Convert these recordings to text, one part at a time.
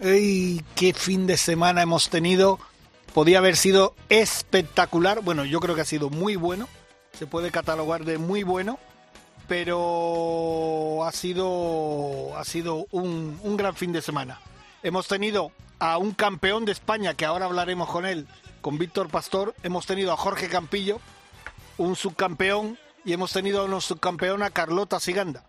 ¡Ey, qué fin de semana hemos tenido! Podía haber sido espectacular. Bueno, yo creo que ha sido muy bueno. Se puede catalogar de muy bueno. Pero ha sido, ha sido un, un gran fin de semana. Hemos tenido a un campeón de España, que ahora hablaremos con él, con Víctor Pastor. Hemos tenido a Jorge Campillo, un subcampeón. Y hemos tenido a una subcampeona, Carlota Siganda.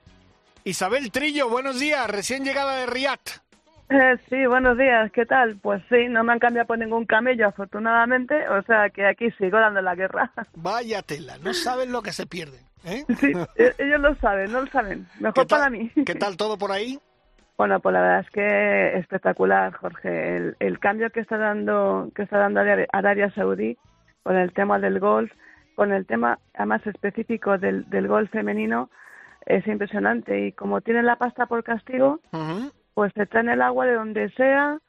Isabel Trillo, buenos días, recién llegada de Riyadh. Eh, sí, buenos días, ¿qué tal? Pues sí, no me han cambiado por ningún camello, afortunadamente, o sea que aquí sigo dando la guerra. Vaya tela, no saben lo que se pierden. ¿eh? Sí, e- ellos lo saben, no lo saben. Mejor para mí. ¿Qué tal todo por ahí? Bueno, pues la verdad es que espectacular, Jorge. El, el cambio que está dando que está dando Arabia Saudí con el tema del golf, con el tema además específico del, del golf femenino, es impresionante. Y como tienen la pasta por castigo. Pues se traen el agua de donde sea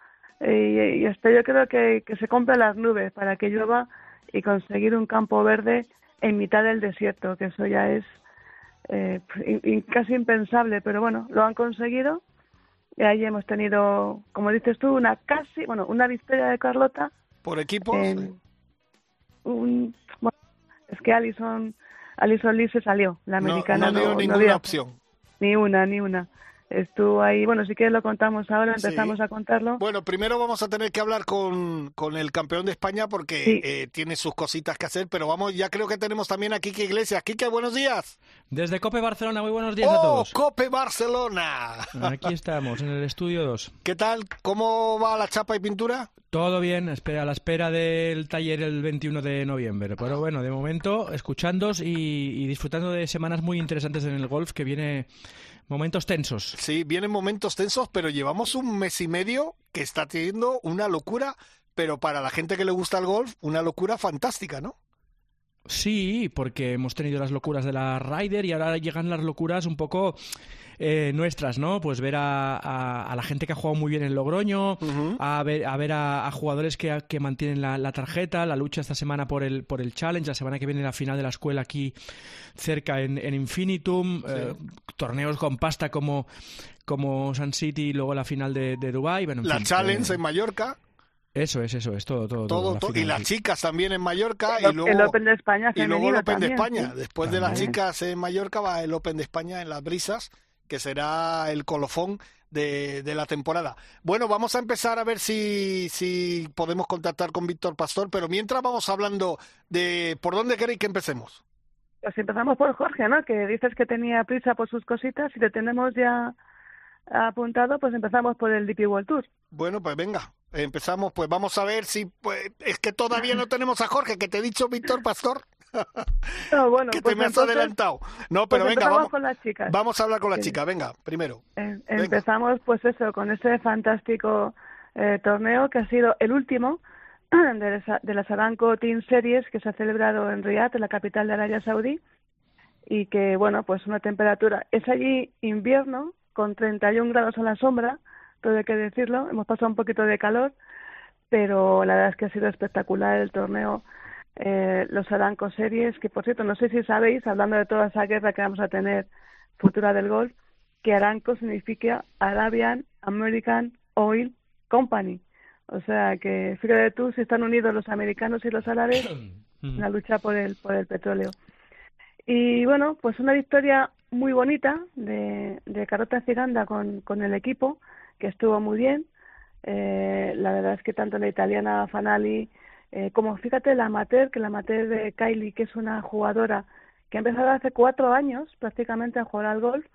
y, y hasta yo creo que, que se compran las nubes para que llueva y conseguir un campo verde en mitad del desierto, que eso ya es eh, casi impensable, pero bueno, lo han conseguido y ahí hemos tenido, como dices tú, una casi, bueno, una victoria de Carlota Por equipos. un, bueno, es que Alison, Alison Lee se salió, la no, americana no dio no ninguna dio. opción. Ni una, ni una. Estuvo ahí, bueno, si quieres lo contamos ahora, Sí. empezamos a contarlo. Bueno, primero vamos a tener que hablar con, con el campeón de España porque Sí. eh, tiene sus cositas que hacer, pero vamos, ya creo que tenemos también a Quique Iglesias. Quique, buenos días. Desde Cope Barcelona, muy buenos días a ¡Oh, todos. Cope Barcelona! Aquí estamos, en el estudio 2. ¿Qué tal? ¿Cómo va la chapa y pintura? Todo bien, espera, a la espera del taller el 21 de noviembre. Pero bueno, de momento, escuchándos y, y disfrutando de semanas muy interesantes en el golf, que viene momentos tensos. Sí, vienen momentos tensos, pero llevamos un mes y medio que está teniendo una locura, pero para la gente que le gusta el golf, una locura fantástica, ¿no? Sí, porque hemos tenido las locuras de la Ryder y ahora llegan las locuras un poco eh, nuestras, ¿no? Pues ver a, a- a la gente que ha jugado muy bien en Logroño, a ver a, ver a, jugadores que, que mantienen la, la tarjeta, la lucha esta semana por el, por el Challenge, la semana que viene la final de la escuela aquí cerca en, en Infinitum, eh, torneos con pasta como, como Sun City y luego la final de, de Dubai bueno, en La fin, Challenge eh, en Mallorca, Eso es, eso es, todo, todo. todo, la todo- y las chicas también en Mallorca, El, y luego... el Open de España Y luego el Open de España. sí. Después de las chicas en Mallorca va el Open de España en las brisas, que será el colofón de, de la temporada. Bueno, vamos a empezar a ver si, si podemos contactar con Víctor Pastor, pero mientras vamos hablando de por dónde queréis que empecemos. Pues empezamos por Jorge, ¿no? Que dices que tenía prisa por sus cositas. Si te tenemos ya apuntado, pues empezamos por el DP World Tour. Bueno, pues venga, empezamos, pues vamos a ver si pues, es que todavía no tenemos a Jorge, que te he dicho Víctor Pastor, No, bueno, que pues te me has adelantado. No, pues pero venga, empezamos vamos, con las chicas. vamos a hablar con la Sí. chica, venga, primero. Eh, Venga. empezamos, pues eso, con ese fantástico eh, torneo que ha sido el último de, las- de las Aramco Team Series que se ha celebrado en Riyadh, en la capital de Arabia Saudí, y que, bueno, pues una temperatura. Es allí invierno, con 31 grados a la sombra, todo hay que decirlo. Hemos pasado un poquito de calor, pero la verdad es que ha sido espectacular el torneo. Eh, los Aramco Series, que por cierto, no sé si sabéis, hablando de toda esa guerra que vamos a tener futura del golf, que Aramco significa Arabian American Oil Company. O sea que fíjate tú si están unidos los americanos y los árabes en la lucha por el, por el petróleo. Y bueno, pues una victoria muy bonita de, de Carota Ciganda con, con el equipo, que estuvo muy bien. Eh, la verdad es que tanto la italiana Fanali eh, como fíjate la amateur, que la amateur de Kylie, que es una jugadora que ha empezado hace cuatro años prácticamente a jugar al golf,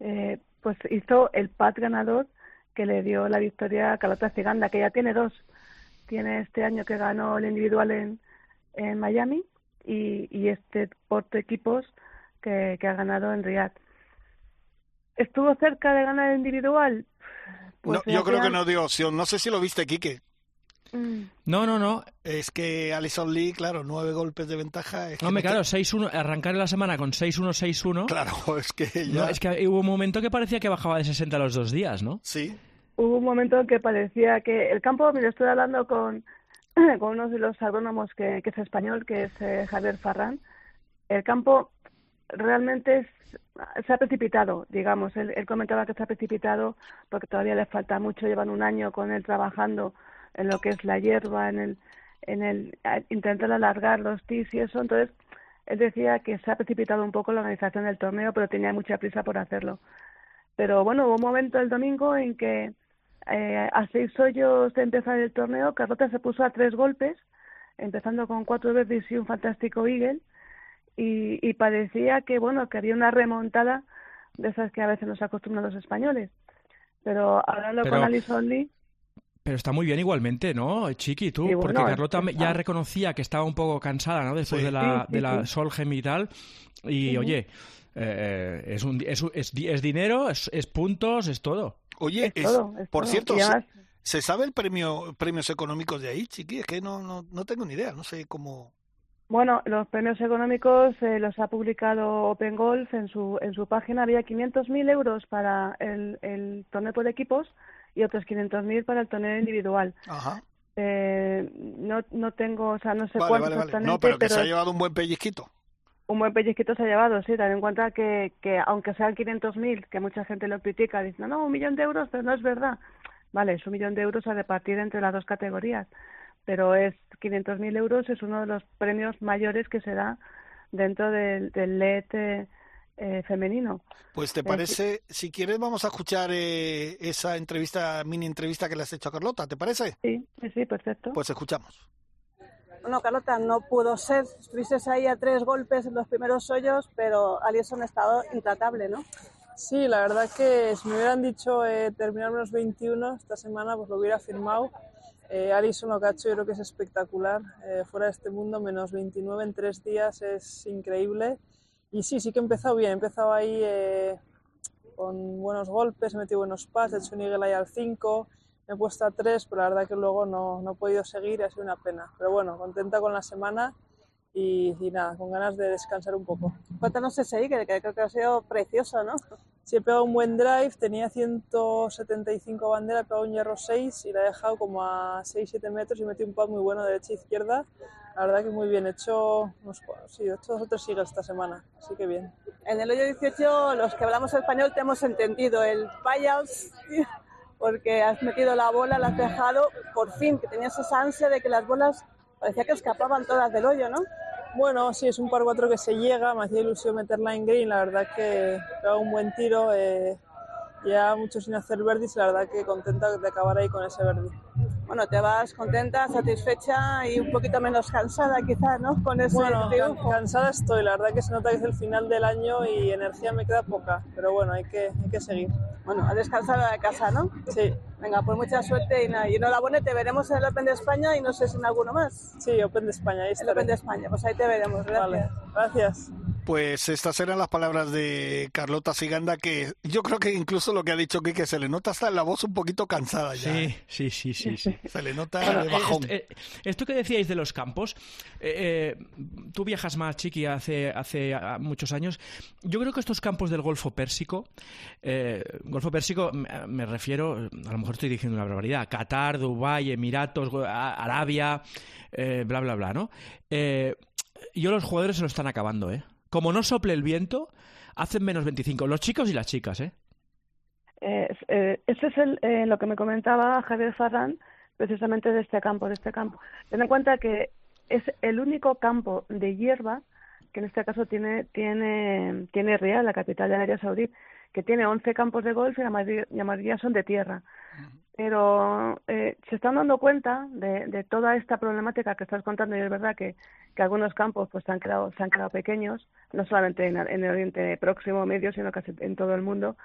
eh, pues hizo el pat ganador que le dio la victoria a Carlota Ciganda, que ya tiene dos. Tiene este año que ganó el individual en, en Miami y, y este por equipos que, que ha ganado en Riyadh. ¿Estuvo cerca de ganar el individual? Pues No, yo creo que no dio opción. No sé si lo viste, Quique. Mm. No, no, no. Es que Alison Lee, claro, nueve golpes de ventaja. Es no te- claro, 6-1, arrancar la semana con 6-1, 6-1. Claro, es que ya... No, es que hubo un momento que parecía que bajaba de 60 a los dos días, ¿no? Sí, Hubo un momento en que parecía que el campo, mira, estoy hablando con, con uno de los agrónomos que, que es español, que es eh, Javier Farrán. El campo realmente se ha precipitado, digamos. Él, él comentaba que se ha precipitado porque todavía le falta mucho. Llevan un año con él trabajando en lo que es la hierba, en el, en el intentar alargar los tis y eso. Entonces, él decía que se ha precipitado un poco la organización del torneo, pero tenía mucha prisa por hacerlo. Pero bueno, hubo un momento el domingo en que eh, a seis hoyos de empezar el torneo, Carlota se puso a tres golpes, empezando con cuatro verdes y un fantástico eagle, y, y parecía que bueno que había una remontada de esas que a veces nos acostumbran los españoles. Pero hablando Pero- con Alison Lee, Pero está muy bien igualmente, ¿no, Chiqui, tú? Sí, Porque Carlota es- ya reconocía que estaba un poco cansada, ¿no? Después Sí. de la, Sí, sí, de la sí. Solheim y tal. Y, oye, eh, es, un, es, un- es, di- es dinero, es, es puntos, es todo. Oye, es es- todo, es por todo. cierto, se, se sabe el premio premios económicos de ahí, chiqui? Es que no, no, no tengo ni idea, no sé cómo... Bueno, los premios económicos eh, los ha publicado Open Golf en su, en su página. Había 500.000 euros para el, el torneo por equipos y otros 500.000 para el torneo individual. Ajá. Eh, no, no tengo, o sea, no sé Vale, cuánto vale, vale. exactamente, No, pero que se ha llevado un buen pellizquito. un buen pellizquito se ha llevado, sí, ten en cuenta que, que aunque sean 500.000, que mucha gente lo critica, diciendo, no, un millón de euros, pero no es verdad. Vale, es un millón de euros a repartir entre las dos categorías, pero es 500.000 euros, es uno de los premios mayores que se da dentro del, del LED eh, eh, femenino. Pues te Eh, parece, si quieres vamos a escuchar eh, esa entrevista, mini entrevista que le has hecho a Carlota, ¿te parece? Sí, sí, sí, perfecto. Pues escuchamos. Bueno, Carlota, no pudo ser. Estuviste ahí a tres golpes en los primeros hoyos, pero Alison ha estado intratable, ¿no? Sí, la verdad que si me hubieran dicho eh, terminar menos 21 esta semana, pues lo hubiera firmado. Eh, Alison hecho yo creo que es espectacular. Eh, fuera de este mundo, menos 29 en tres días es increíble. Y sí, sí que he empezado bien. He empezado ahí eh, con buenos golpes, he metido buenos pads, he hecho un eagle ahí al 5, me he puesto a 3, pero la verdad que luego no, no he podido seguir y ha sido una pena. Pero bueno, contenta con la semana y, y nada, con ganas de descansar un poco. Cuéntanos ese Eagle, que creo que ha sido precioso, ¿no? Sí, he pegado un buen drive, tenía 175 bandera, he pegado un hierro 6 y la he dejado como a 6-7 metros y metí un pad muy bueno derecha e. La verdad que muy bien, he hecho unos, sí, he hecho dos o tres eagles esta semana, así que bien. En el hoyo 18, los que hablamos español te hemos entendido el payas, porque has metido la bola, la has dejado, por fin, que tenías esa ansia de que las bolas parecía que escapaban todas del hoyo, ¿no? Bueno, sí, es un par 4 que se llega, me hacía ilusión meterla en green, la verdad que pegado un buen tiro, eh, ya mucho sin hacer verdis, la verdad que contenta de acabar ahí con ese verdi. Bueno, te vas contenta, satisfecha y un poquito menos cansada quizás, ¿no? Con ese Bueno, triunfo. cansada estoy, la verdad que se nota que es el final del año y energía me queda poca, pero bueno, hay que, hay que seguir. Bueno, a descansar a casa, ¿no? Sí, Venga, pues mucha suerte y, nada, y enhorabuena, te veremos en el Open de España y no sé si en alguno más. sí, Open de España, ahí El. Open de España, pues ahí te veremos, gracias. Vale, gracias. Pues estas eran las palabras de Carlota Siganda, que yo creo que incluso lo que ha dicho que se le nota hasta en la voz un poquito cansada ya. Sí, ¿eh? sí, sí, sí. sí. Se le nota Bueno, de eh, bajón. esto, eh, esto que decíais de los campos, eh, eh, tú viajas más, Chiqui, hace, hace ah, muchos años. Yo creo que estos campos del Golfo Pérsico, eh, Golfo Pérsico me, me refiero, a lo mejor estoy diciendo una barbaridad, Qatar, Dubái, Emiratos, Arabia, eh, bla, bla, bla, ¿no? Eh, yo los jugadores se lo están acabando, ¿eh? Como no sople el viento, hacen menos 25, los chicos y las chicas, ¿eh? Eh, es- eh, ese es el, eh, lo que me comentaba Javier Farrán precisamente de este campo, de este campo. Ten en cuenta que es el único campo de hierba que en este caso tiene tiene tiene Riyadh, la capital de Arabia Saudí, que tiene 11 campos de golf y la mayoría, la mayoría son de tierra. Pero eh, se están dando cuenta de, de toda esta problemática que estás contando y es verdad que, que algunos campos pues se han quedado se han quedado pequeños, no solamente en, en el Oriente Próximo Medio, sino casi en todo el mundo.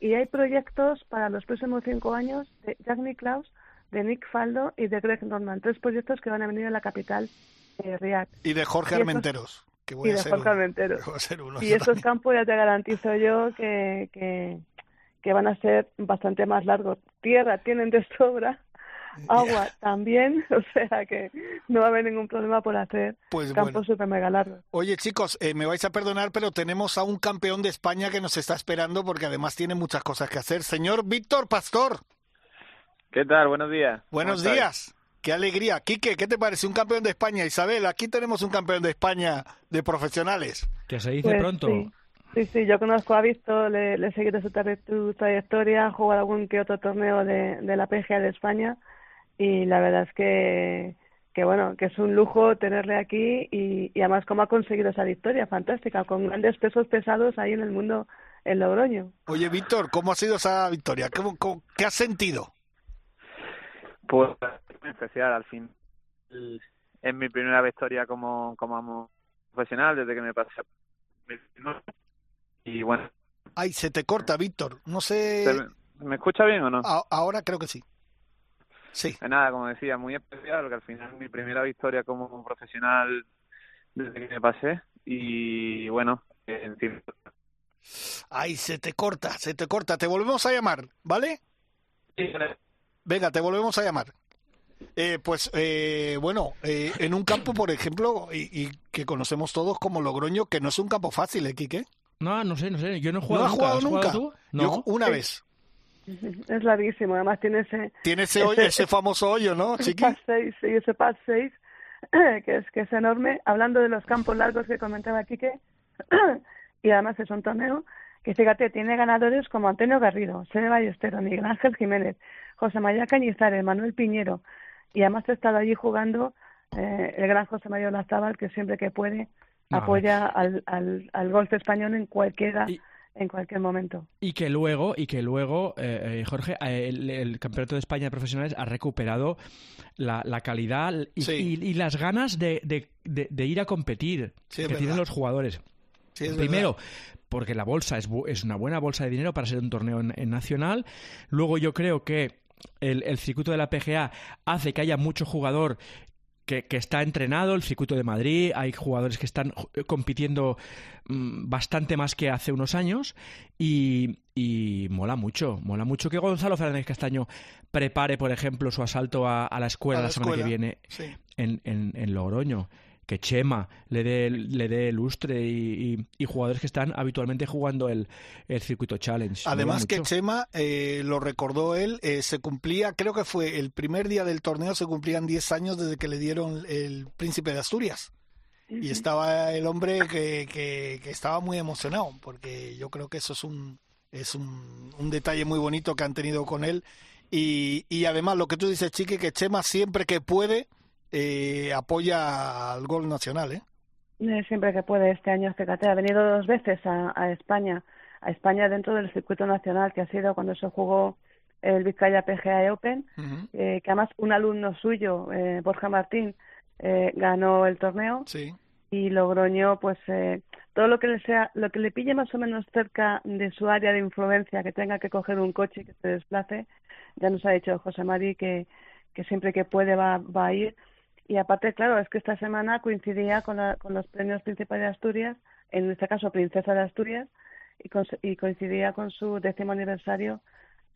Y hay proyectos para los próximos cinco años de Jack Nicklaus, de Nick Faldo y de Greg Norman. Tres proyectos que van a venir a la capital, eh, Riyadh. Y de Jorge y estos- Armenteros, que voy y a de ser Jorge uno. Armenteros. Que voy a ser uno Y estos también. campos ya te garantizo yo que, que, que van a ser bastante más largos. Tierra tienen de sobra, agua también, o sea que no va a haber ningún problema por hacer Pues campos bueno. super mega largos. Oye, chicos, eh, me vais a perdonar, pero tenemos a un campeón de España que nos está esperando porque además tiene muchas cosas que hacer. Señor Víctor Pastor, ¿Qué tal? Buenos días. ¿Cómo buenos estáis? días. Qué alegría. Quique, ¿qué te parece? Un campeón de España. Isabel, aquí tenemos un campeón de España de profesionales. Que se dice Pues pronto. Sí. sí, sí, yo conozco a Víctor, le, le he seguido su, tra- su trayectoria, ha jugado algún que otro torneo de, de la PGA de España y la verdad es que, que bueno, que es un lujo tenerle aquí y, y además cómo ha conseguido esa victoria fantástica, con grandes pesos pesados ahí en el mundo en Logroño. Oye, Víctor, ¿cómo ha sido esa victoria? ¿Cómo, cómo- qué has sentido? Pues especial, al fin. Es mi primera victoria como, como profesional desde que me pasé. Y bueno, Ay, se te corta, Víctor. No sé. ¿se me, ¿me escucha bien o no? A- ahora creo que sí. Sí. Nada, como decía, muy especial, porque al final es mi primera victoria como profesional desde que me pasé. Y bueno, eh, encima Ay, se te corta, se te corta. Te volvemos a llamar, ¿vale? Venga, te volvemos a llamar. Eh, pues eh, bueno, eh, en un campo, por ejemplo, y, y que conocemos todos como Logroño, que no es un campo fácil, ¿eh, Quique? No, no sé, no sé. Yo no he ¿No jugado has nunca. jugado ¿Has nunca? tú? Yo No. una vez. Es larguísimo, además tiene ese, Tiene ese, hoyo, ese famoso hoyo, ¿no, ese Chiqui? 6, sí, ese par 6, que es, que es enorme. Hablando de los campos largos que comentaba Quique, y además es un torneo que, fíjate, tiene ganadores como Antonio Garrido, Sene Ballesteros, Miguel Ángel Jiménez, José María Cañizares, Manuel Piñero, y además ha estado allí jugando eh, el gran José María Olazábal, que siempre que puede apoya al, al, al golf español en cualquiera, Y- en cualquier momento. Y que luego, y que luego eh, eh, Jorge, eh, el, el Campeonato de España de Profesionales ha recuperado la, la calidad y, Sí. y- y las ganas de, de- de- de ir a competir Sí, que tienen los jugadores. Sí, Primero, porque la bolsa es, bu- es una buena bolsa de dinero para ser un torneo en, en nacional. Luego yo creo que el, el circuito de la PGA hace que haya mucho jugador que, que está entrenado, el circuito de Madrid, hay jugadores que están ju- compitiendo mm, bastante más que hace unos años y, y mola mucho, mola mucho que Gonzalo Fernández Castaño prepare, por ejemplo, su asalto a, a la escuela A la la semana escuela, que viene Sí. en, en, en Logroño. Que Chema le dé, le dé lustre y, y- y jugadores que están habitualmente jugando el, el circuito challenge. Además que. Chema, eh, lo recordó él, eh, se cumplía, creo que fue el primer día del torneo, se cumplían 10 años desde que le dieron el príncipe de Asturias. Y estaba el hombre que, que, que estaba muy emocionado, porque yo creo que eso es un, es un, un detalle muy bonito que han tenido con él. Y, y además lo que tú dices, Chiqui, que Chema siempre que puede eh, apoya al gol nacional, ¿eh? Eh, Siempre que puede este año, fíjate, ha venido dos veces a, a España, a España dentro del circuito nacional, que ha sido cuando se jugó el Vizcaya PGA Open, eh, que además un alumno suyo, eh, Borja Martín, eh, ganó el torneo Sí. y Logroño, pues eh, todo lo que le sea, lo que le pille más o menos cerca de su área de influencia, que tenga que coger un coche y que se desplace, ya nos ha dicho José Mari que, que siempre que puede va, va a ir. Y aparte, claro, es que esta semana coincidía con, la- con los premios Príncipe de Asturias, en este caso Princesa de Asturias, y, con- y coincidía con su décimo aniversario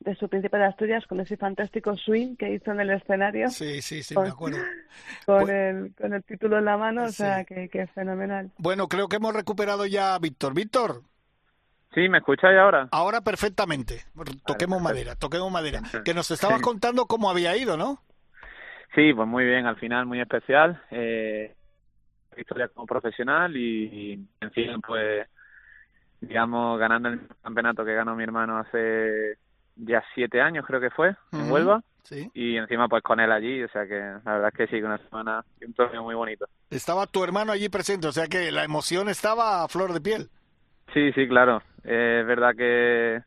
de su Príncipe de Asturias, con ese fantástico swing que hizo en el escenario Sí, sí, sí, Con- me acuerdo. con, Pues- el, con el título en la mano, o Sí. sea, que, que es fenomenal. Bueno, creo que hemos recuperado ya a Víctor. Víctor, ¿Sí? ¿Me escucháis ahora? ahora perfectamente. Toquemos madera, toquemos madera. Que nos estabas contando cómo había ido, ¿no? Sí, pues muy bien, al final muy especial. Eh, victoria como profesional y, y encima pues digamos ganando el campeonato que ganó mi hermano hace ya siete años creo que fue en. Huelva Sí. y encima pues con él allí, o sea que la verdad es que sí, una semana y un torneo muy bonito. Estaba tu hermano allí presente, o sea que la emoción estaba a flor de piel. Sí, sí, claro. Eh, es verdad que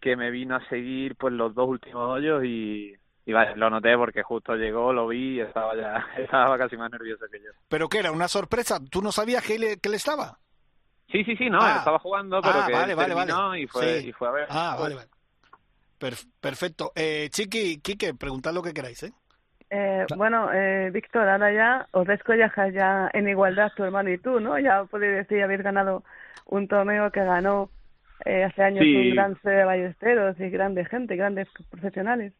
que me vino a seguir pues los dos últimos hoyos y, y vale, lo noté porque justo llegó, lo vi y estaba ya estaba casi más nervioso que yo. ¿Pero qué era? ¿Una sorpresa? ¿Tú no sabías que él, que él estaba? Sí, sí, sí, no, Ah. él estaba jugando, pero Ah, que vale, él vale, vale. y fue Sí. y fue a ver. Ah, vale, vale. Per- perfecto. Eh, Chiqui, Quique, preguntad lo que queráis, ¿eh? Eh, bueno, eh, Víctor, ahora ya os collejas ya en igualdad tu hermano y tú, ¿no? Ya podéis decir habéis ganado un torneo que ganó eh, hace años Sí. un gran de ballesteros y grande gente, grandes profesionales.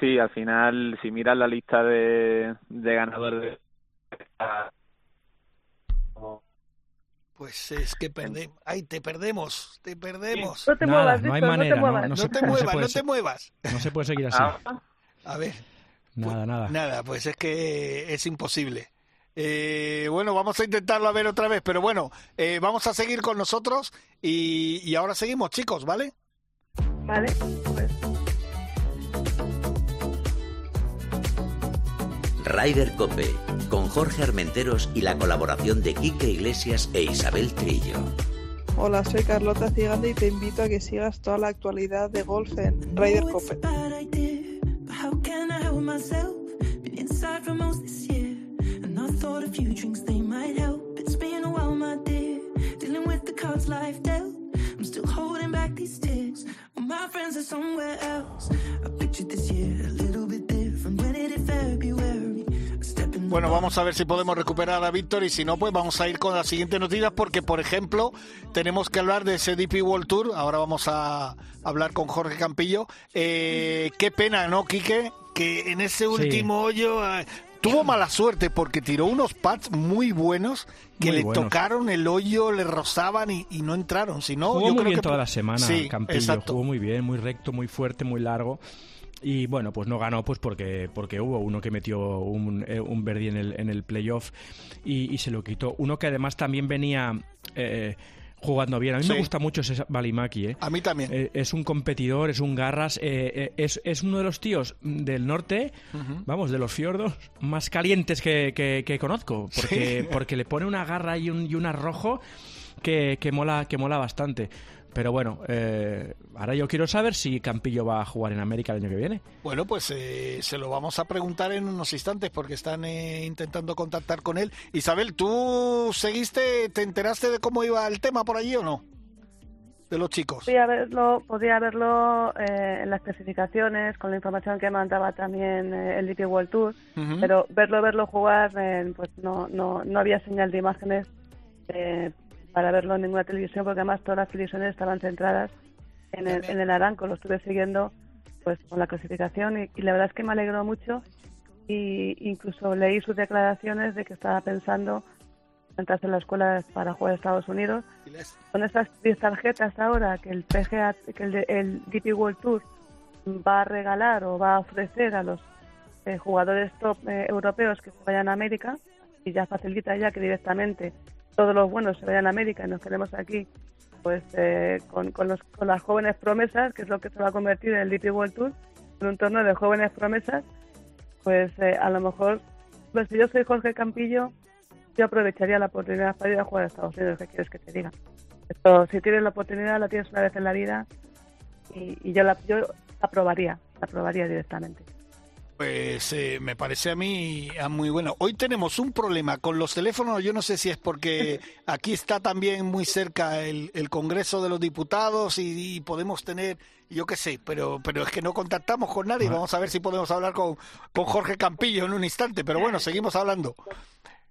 Sí, al final, si miras la lista de, de ganadores de... Pues es que perdemos. Ay, te perdemos, te perdemos. No te Nada, muevas, no hay Víctor, manera, no te muevas. no No se- te muevas, puede no te muevas. No se puede seguir así. A ver, Nada, nada. nada, pues es que es imposible. Eh, bueno, vamos a intentarlo a ver otra vez, pero bueno, eh, vamos a seguir con nosotros y, y ahora seguimos, chicos, ¿vale? Vale, pues Ryder Cope, con Jorge Armenteros y la colaboración de Quique Iglesias e Isabel Trillo. Hola, soy Carlota Ciganda y te invito a que sigas toda la actualidad de golf en Ryder Cope. bad idea, but how can I help myself? Been inside for most this year, and I thought a few drinks they might help. It's been a while, my dear, dealing with the cards life dealt. I'm still holding back these tears. All my friends are somewhere else. I pictured this year a little bit different when it hit February. Bueno, vamos a ver si podemos recuperar a Víctor y si no, pues vamos a ir con las siguientes noticias porque, por ejemplo, tenemos que hablar de ese DP World Tour. Ahora vamos a hablar con Jorge Campillo. Eh, qué pena, ¿no, Quique? Que en ese último hoyo eh, tuvo mala suerte porque tiró unos pads muy buenos que Muy le buenos. tocaron el hoyo, le rozaban y, y no entraron. Si no, Jugó yo muy creo bien que toda la semana, Sí, Campillo. exacto. Jugó muy bien, muy recto, muy fuerte, muy largo. Y bueno, pues no ganó pues porque, porque hubo uno que metió un, eh, un birdie en el, en el playoff y, y se lo quitó. Uno que además también venía eh, jugando bien. A mí Sí. me gusta mucho ese Balimaki, ¿eh? A mí también. Eh, es un competidor, es un garras, eh, eh, es, es uno de los tíos del norte, vamos, de los fiordos más calientes que, que- que conozco, porque, Sí. porque le pone una garra y un, y un arrojo que, que mola, que mola bastante. Pero bueno, eh, ahora yo quiero saber si Campillo va a jugar en América el año que viene. Bueno, pues eh, se lo vamos a preguntar en unos instantes porque están eh, intentando contactar con él. Isabel, ¿tú seguiste, te enteraste de cómo iba el tema por allí o no? De los chicos. podía verlo, podía verlo eh, en las especificaciones, con la información que mandaba también eh, el DP World Tour, pero verlo, verlo jugar, eh, pues no, no, no había señal de imágenes eh, para verlo en ninguna televisión, porque además todas las televisiones estaban centradas en el, en el Aranco, lo estuve siguiendo pues con la clasificación y, y la verdad es que me alegró mucho y incluso leí sus declaraciones de que estaba pensando en entrarse en la escuela para jugar a Estados Unidos. Con esas 10 tarjetas ahora que el PGA, que el, el DP World Tour va a regalar o va a ofrecer a los eh, jugadores top eh, europeos que se vayan a América y ya facilita ya que directamente todos los buenos se vayan a América y nos quedemos aquí pues eh, con, los, con las jóvenes promesas, que es lo que se va a convertir en el DP World Tour, en un torneo de jóvenes promesas, pues eh, a lo mejor, pues si yo soy Jorge Campillo, yo aprovecharía la oportunidad para ir a jugar a Estados Unidos, ¿qué quieres que te diga? Esto, si tienes la oportunidad, la tienes una vez en la vida y, y yo la yo la probaría, la probaría directamente. Pues eh, me parece a mí ah, muy bueno. Hoy tenemos un problema con los teléfonos. Yo no sé si es porque aquí está también muy cerca el, el Congreso de los Diputados y, y podemos tener, yo qué sé, pero, pero es que no contactamos con nadie. Vamos a ver si podemos hablar con, con Jorge Campillo en un instante. Pero bueno, seguimos hablando.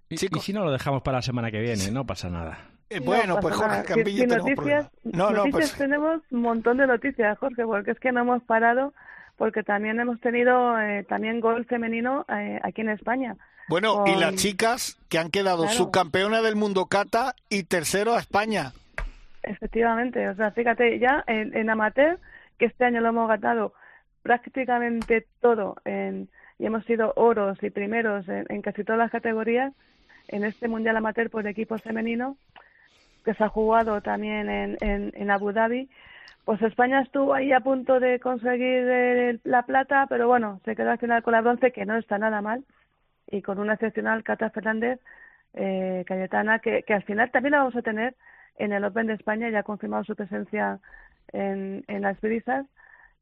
Y, si no, lo dejamos para la semana que viene, no pasa nada. Eh, No bueno, pasa pues Jorge nada. Campillo Si- si tenemos noticias, problemas. No, no, noticias pues tenemos un montón de noticias, Jorge, porque es que no hemos parado, porque también hemos tenido eh, también gol femenino eh, aquí en España. bueno, y las chicas que han quedado Claro. subcampeona del mundo Cata y tercero a España. Efectivamente, o sea, fíjate, ya en, en amateur, que este año lo hemos ganado prácticamente todo en, y hemos sido oros y primeros en, en casi todas las categorías, en este Mundial Amateur por equipos femenino, que se ha jugado también en, en, en Abu Dhabi, pues España estuvo ahí a punto de conseguir el- la plata, pero bueno, se quedó al final con la bronce, que no está nada mal, y con una excepcional Cata Fernández, eh, Cayetana, que, que al final también la vamos a tener en el Open de España, ya ha confirmado su presencia en, en las brisas.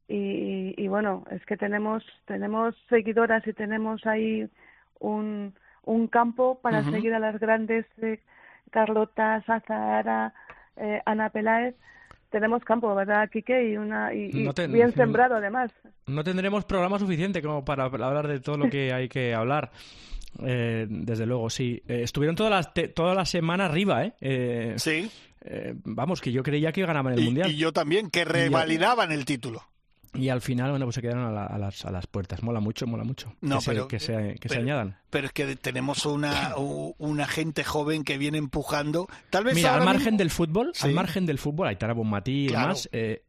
Y, y bueno, es que tenemos, tenemos seguidoras y tenemos ahí un, un campo para seguir a las grandes eh, Carlota, Sazahara, eh, Ana Peláez. Tenemos campo, ¿verdad, Quique? Y, una, y, y No te- bien sembrado, además. No tendremos programa suficiente como para hablar de todo lo que hay que hablar. Eh, desde luego, sí. Eh, estuvieron toda la, te- toda la semana arriba, ¿eh? Eh, Sí. eh, vamos, que yo creía que ganaban el Y, Mundial. y yo también, que revalidaban el título. Y al final, bueno, pues se quedaron a, la- a las, a las puertas. Mola mucho, mola mucho. No, que se, pero- que se, que se pero- añadan. Pero es que tenemos una, una gente joven que viene empujando. Tal vez Mira, al margen mismo- del fútbol, Sí. al margen del fútbol, Aitana Bonmatí y Claro. demás, eh,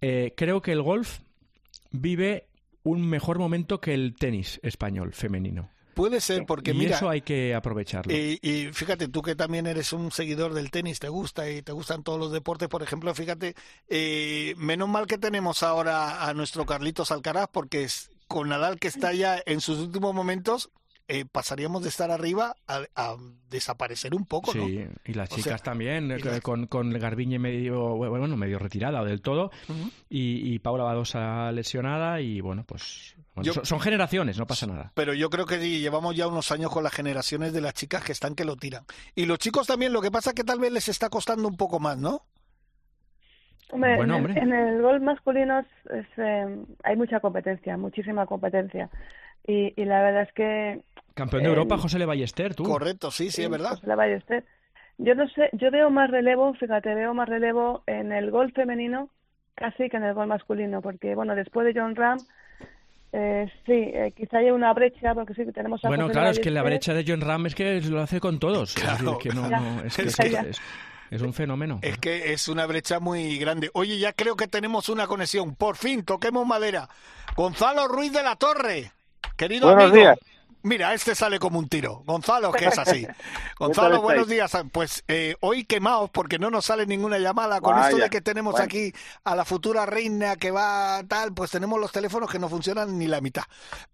eh, creo que el golf vive un mejor momento que el tenis español femenino. Puede ser, porque y mira, eso hay que aprovecharlo. Y, y fíjate, tú que también eres un seguidor del tenis, te gusta y te gustan todos los deportes, por ejemplo, fíjate, eh, menos mal que tenemos ahora a nuestro Carlitos Alcaraz, porque es, con Nadal que está ya en sus últimos momentos, eh, pasaríamos de estar arriba a, a desaparecer un poco, ¿no? Sí, y las O chicas sea, también, eh, y con, con Garbiñe medio, bueno, medio retirada o del todo, y, y Paula Badosa lesionada, y bueno, pues bueno, Yo- son, generaciones, no pasa nada. Pero yo creo que sí, llevamos ya unos años con las generaciones de las chicas que están que lo tiran. Y los chicos también, lo que pasa es que tal vez les está costando un poco más, ¿no? Hombre, Bueno, en, hombre. en el golf masculino es, es, eh, hay mucha competencia, muchísima competencia. Y, y la verdad es que Campeón de Eh, Europa, José Le Ballester, tú. Correcto, sí, sí, es verdad. José Ballester. Yo no sé, yo veo más relevo, fíjate, veo más relevo en el golf femenino casi que en el golf masculino, porque bueno, después de John Ram, eh, sí, eh, quizá haya una brecha, porque sí que tenemos a Bueno, José claro, es que la brecha de John Ram es que lo hace con todos. Es Claro. decir, que no, Ya. no- es, que Es es, que- es- es un fenómeno. Es que es una brecha muy grande. Oye, ya creo que tenemos una conexión. Por fin, toquemos madera. Gonzalo Ruiz de la Torre. Querido Buenos amigo. días. Mira, este sale como un tiro. Gonzalo, que es así. Gonzalo, buenos días. Pues eh, hoy quemados porque no nos sale ninguna llamada. Con esto de que tenemos Bueno. aquí a la futura reina que va tal, pues tenemos los teléfonos que no funcionan ni la mitad.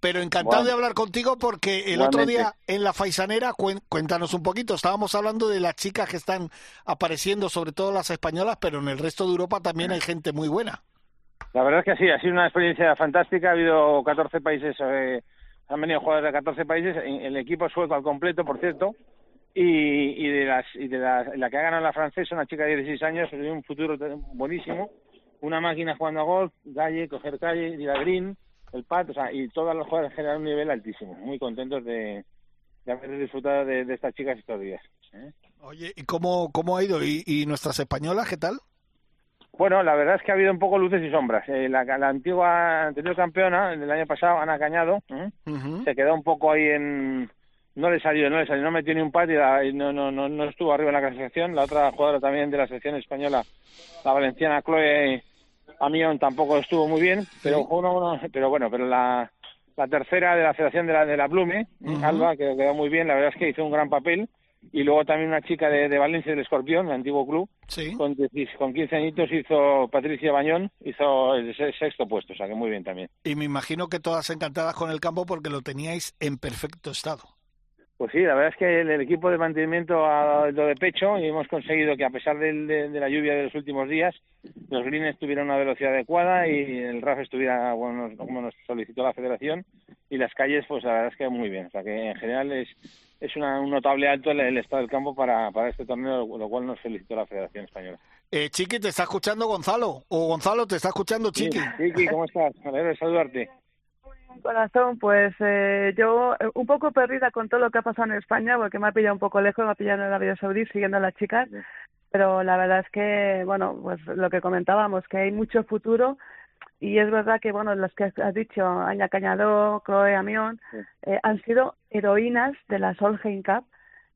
Pero encantado Bueno. de hablar contigo porque el otro día en la Faisanera, cuéntanos un poquito, estábamos hablando de las chicas que están apareciendo, sobre todo las españolas, pero en el resto de Europa también hay gente muy buena. La verdad es que sí, ha sido una experiencia fantástica. Ha habido 14 países, eh, han venido jugadores de 14 países. El equipo sueco al completo, por cierto. Y, y de las y de las- la que ha ganado la francesa, una chica de 16 años, tiene un futuro buenísimo. Una máquina jugando a golf, calle, coger calle, ir a el pat, o sea, y todas las jugadoras generan un nivel altísimo. Muy contentos de, de haber disfrutado de, de estas chicas estos días. ¿eh? Oye, ¿y cómo, cómo ha ido? ¿Y, y nuestras españolas qué tal? Bueno, la verdad es que ha habido un poco luces y sombras. Eh, la, la antigua anterior campeona del año pasado, Ana Cañado, ¿eh? Se quedó un poco ahí en... No le salió, no le salió, no metió ni un pat y, no, no, no, no estuvo arriba en la clasificación. La otra jugadora también de la selección española, la valenciana Chloe Amión, tampoco estuvo muy bien, pero Sí. uno, uno- pero bueno, pero la, la tercera de la federación de la, de la Blume, Ujú. Alba, que quedó muy bien, la verdad es que hizo un gran papel. Y luego también una chica de, de Valencia, del Escorpión, el antiguo club, Sí. con, 10 con 15 añitos hizo Patricia Bañón, hizo el se- sexto puesto, o sea que muy bien también. Y me imagino que todas encantadas con el campo porque lo teníais en perfecto estado. Pues sí, la verdad es que el, el equipo de mantenimiento ha dado de pecho y hemos conseguido que a pesar del- de, de la lluvia de los últimos días, los greens tuvieran una velocidad adecuada y el RAF estuviera bueno, como nos solicitó la federación y las calles, pues la verdad es que muy bien. O sea que en general es, es una- un notable alto el, el estado del campo para, para este torneo, lo cual nos felicitó la Federación Española. Eh, Chiqui, ¿te está escuchando Gonzalo? O Gonzalo, ¿te está escuchando Chiqui? Sí, Chiqui, ¿cómo estás? Me alegro de saludarte. Corazón, pues eh, yo eh, un poco perdida con todo lo que ha pasado en España, porque me ha pillado un poco lejos, me ha pillado en Arabia Saudí siguiendo a las chicas, pero la verdad es que, bueno, pues lo que comentábamos, que hay mucho futuro. Y es verdad que, bueno, los que has dicho, Aña Cañadó, Chloe Amión, eh, han sido heroínas de la Solheim Cup.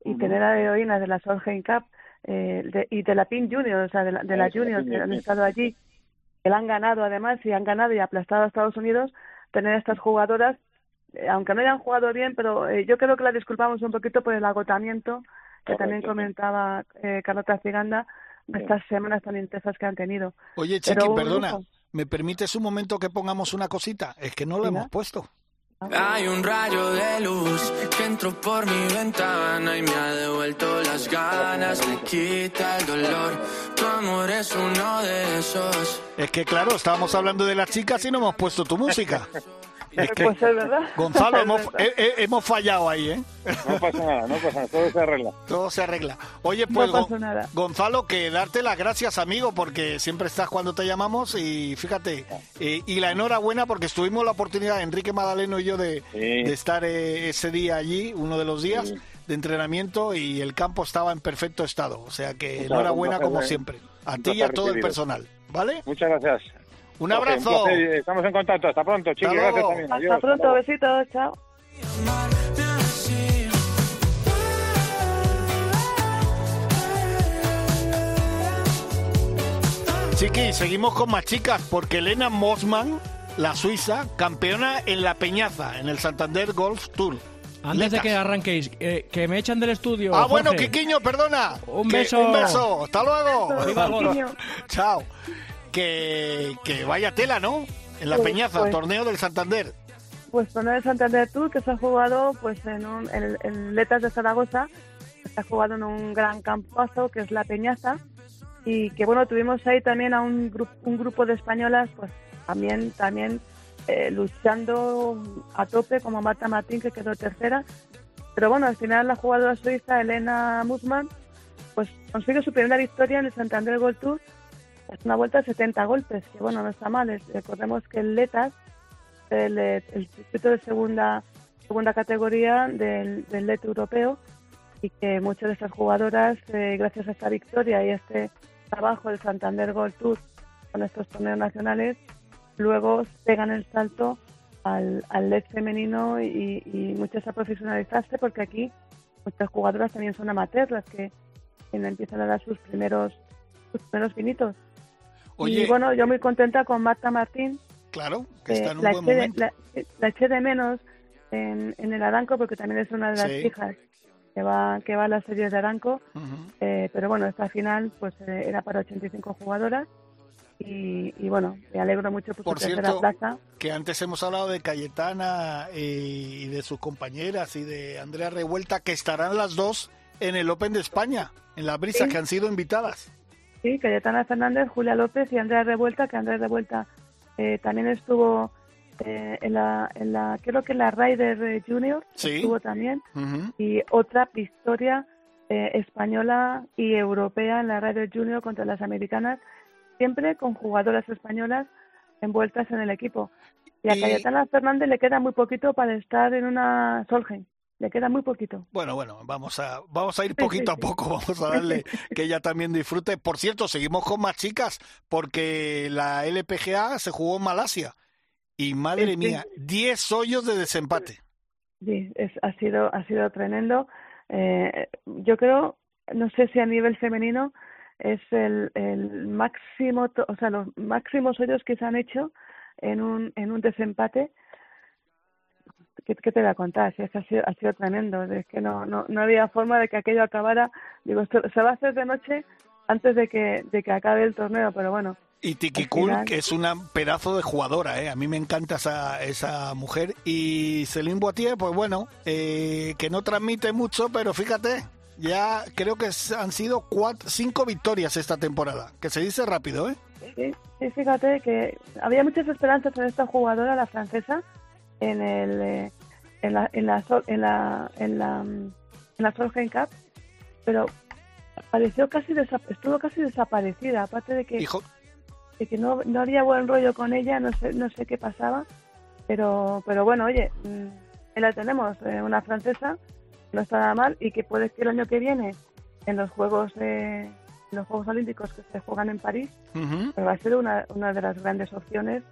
Y tener a heroínas de la Solheim Cup eh, de- y de la Team Junior, o sea, de la, de la Junior, que han estado allí, que la han ganado además y han ganado y aplastado a Estados Unidos, tener a estas jugadoras, eh, aunque no hayan jugado bien, pero eh, yo creo que la disculpamos un poquito por el agotamiento que también Correcto, comentaba eh, Carlota Ciganda de Sí. estas semanas tan intensas que han tenido. Oye, Chiqui, perdona, lujo. ¿me permites un momento que pongamos una cosita? Es que no lo hemos puesto. Hay un rayo de luz que entró por mi ventana y me ha devuelto las ganas, me quita el dolor. Tu amor es uno de esos. Es que claro, estábamos hablando de las chicas y no hemos puesto tu música. Es que, Pues es verdad. Gonzalo, Es hemos, verdad. eh, eh, hemos fallado ahí, ¿eh? No pasa nada, no pasa nada, todo se arregla. Todo se arregla. Oye, No pues, pasa Gon- nada. Gonzalo, que darte las gracias, amigo, porque siempre estás cuando te llamamos y fíjate, eh, y la enhorabuena porque tuvimos la oportunidad, Enrique Madaleno y yo, de, Sí. de estar eh, ese día allí, uno de los días Sí. de entrenamiento y el campo estaba en perfecto estado. O sea que enhorabuena como siempre. A ti y a todo el personal, ¿vale? Muchas gracias. Un abrazo. Estamos en contacto. Hasta pronto, Chiqui. Hasta Gracias también. Hasta Adiós. pronto, besitos, chao. Chiqui, seguimos con más chicas porque Elena Mosman, la suiza, campeona en la Peñaza, en el Santander Golf Tour. Antes de que arranquéis, eh, que me echan del estudio. Ah, bueno. Quiquiño, perdona. Un Que- beso. Un beso. Hasta luego. Quiquiño. Chao. Que, que vaya tela, ¿no? En la Pues, Peñaza, pues. torneo del Santander. Pues torneo de Santander Tour que se ha jugado pues en, un, en, en Letas de Zaragoza, se ha jugado en un gran campazo que es la Peñaza y que bueno tuvimos ahí también a un, grupo un grupo de españolas pues también también eh, luchando a tope como Marta Martín que quedó tercera pero bueno al final la jugadora suiza Elena Musman pues consigue su primera victoria en el Santander Gold Tour es una vuelta de 70 golpes que bueno no está mal recordemos que el Letas el, el circuito de segunda segunda categoría del, del LET europeo y que muchas de estas jugadoras, eh, gracias a esta victoria y este trabajo del Santander Gold Tour con estos torneos nacionales, luego pegan el salto al, al LED femenino y, y muchas a profesionalizarse porque aquí muchas jugadoras también son amateurs las que empiezan a dar sus primeros sus primeros finitos. Oye, Y bueno, yo muy contenta con Marta Martín, claro, que eh, está en un la, buen eché de, momento. la, la eché de menos en, en el Aranco porque también es una de las Sí. hijas que va que va a las series de Aranco eh, pero bueno esta final pues eh, era para 85 jugadoras y, y bueno me alegro mucho por, Por su tercera cierto, plaza que antes hemos hablado de Cayetana eh, y de sus compañeras y de Andrea Revuelta, que estarán las dos en el Open de España, en la brisa, Sí. que han sido invitadas. Sí Cayetana Fernández Julia López y Andrea Revuelta que Andrea Revuelta eh, también estuvo eh, en la en la creo que en la Ryder eh, Junior Sí. estuvo también y otra victoria eh, española y europea en la Radio Junior contra las americanas, siempre con jugadoras españolas envueltas en el equipo. Y a Y- Cayetana Fernández le queda muy poquito para estar en una Solheim, le queda muy poquito. Bueno, bueno, vamos a, vamos a ir poquito a poco, vamos a darle que ella también disfrute. Por cierto, seguimos con más chicas, porque la LPGA se jugó en Malasia. Y madre mía, 10 hoyos de desempate. Sí, es, ha sido ha sido tremendo. Eh, yo creo, no sé si a nivel femenino es el, el máximo, o sea, los máximos hoyos que se han hecho en un en un desempate. ¿Qué, qué te voy a contar? Si es que ha sido, ha sido tremendo. Es que no, no, no había forma de que aquello acabara. Digo, esto se va a hacer de noche antes de que, de que acabe el torneo, pero bueno, Y Tiki Cool, que es una pedazo de jugadora, ¿eh? A mí me encanta esa, esa mujer. Y Celine Boitier, pues bueno, eh, que no transmite mucho, pero fíjate, ya creo que han sido cuatro, cinco victorias esta temporada, que se dice rápido, ¿eh? Sí, sí, fíjate que había muchas esperanzas en esta jugadora, la francesa, en el eh, en la en la en la en la, mm, en la Solheim Cup, pero apareció casi estuvo casi desaparecida, aparte de que, Hijo, de que no, no había buen rollo con ella, no sé no sé qué pasaba, pero pero bueno, oye, mm, ahí la tenemos, eh, una francesa, no está nada mal y que puede que el año que viene en los Juegos eh, en los Juegos Olímpicos que se juegan en París pues va a ser una, una de las grandes opciones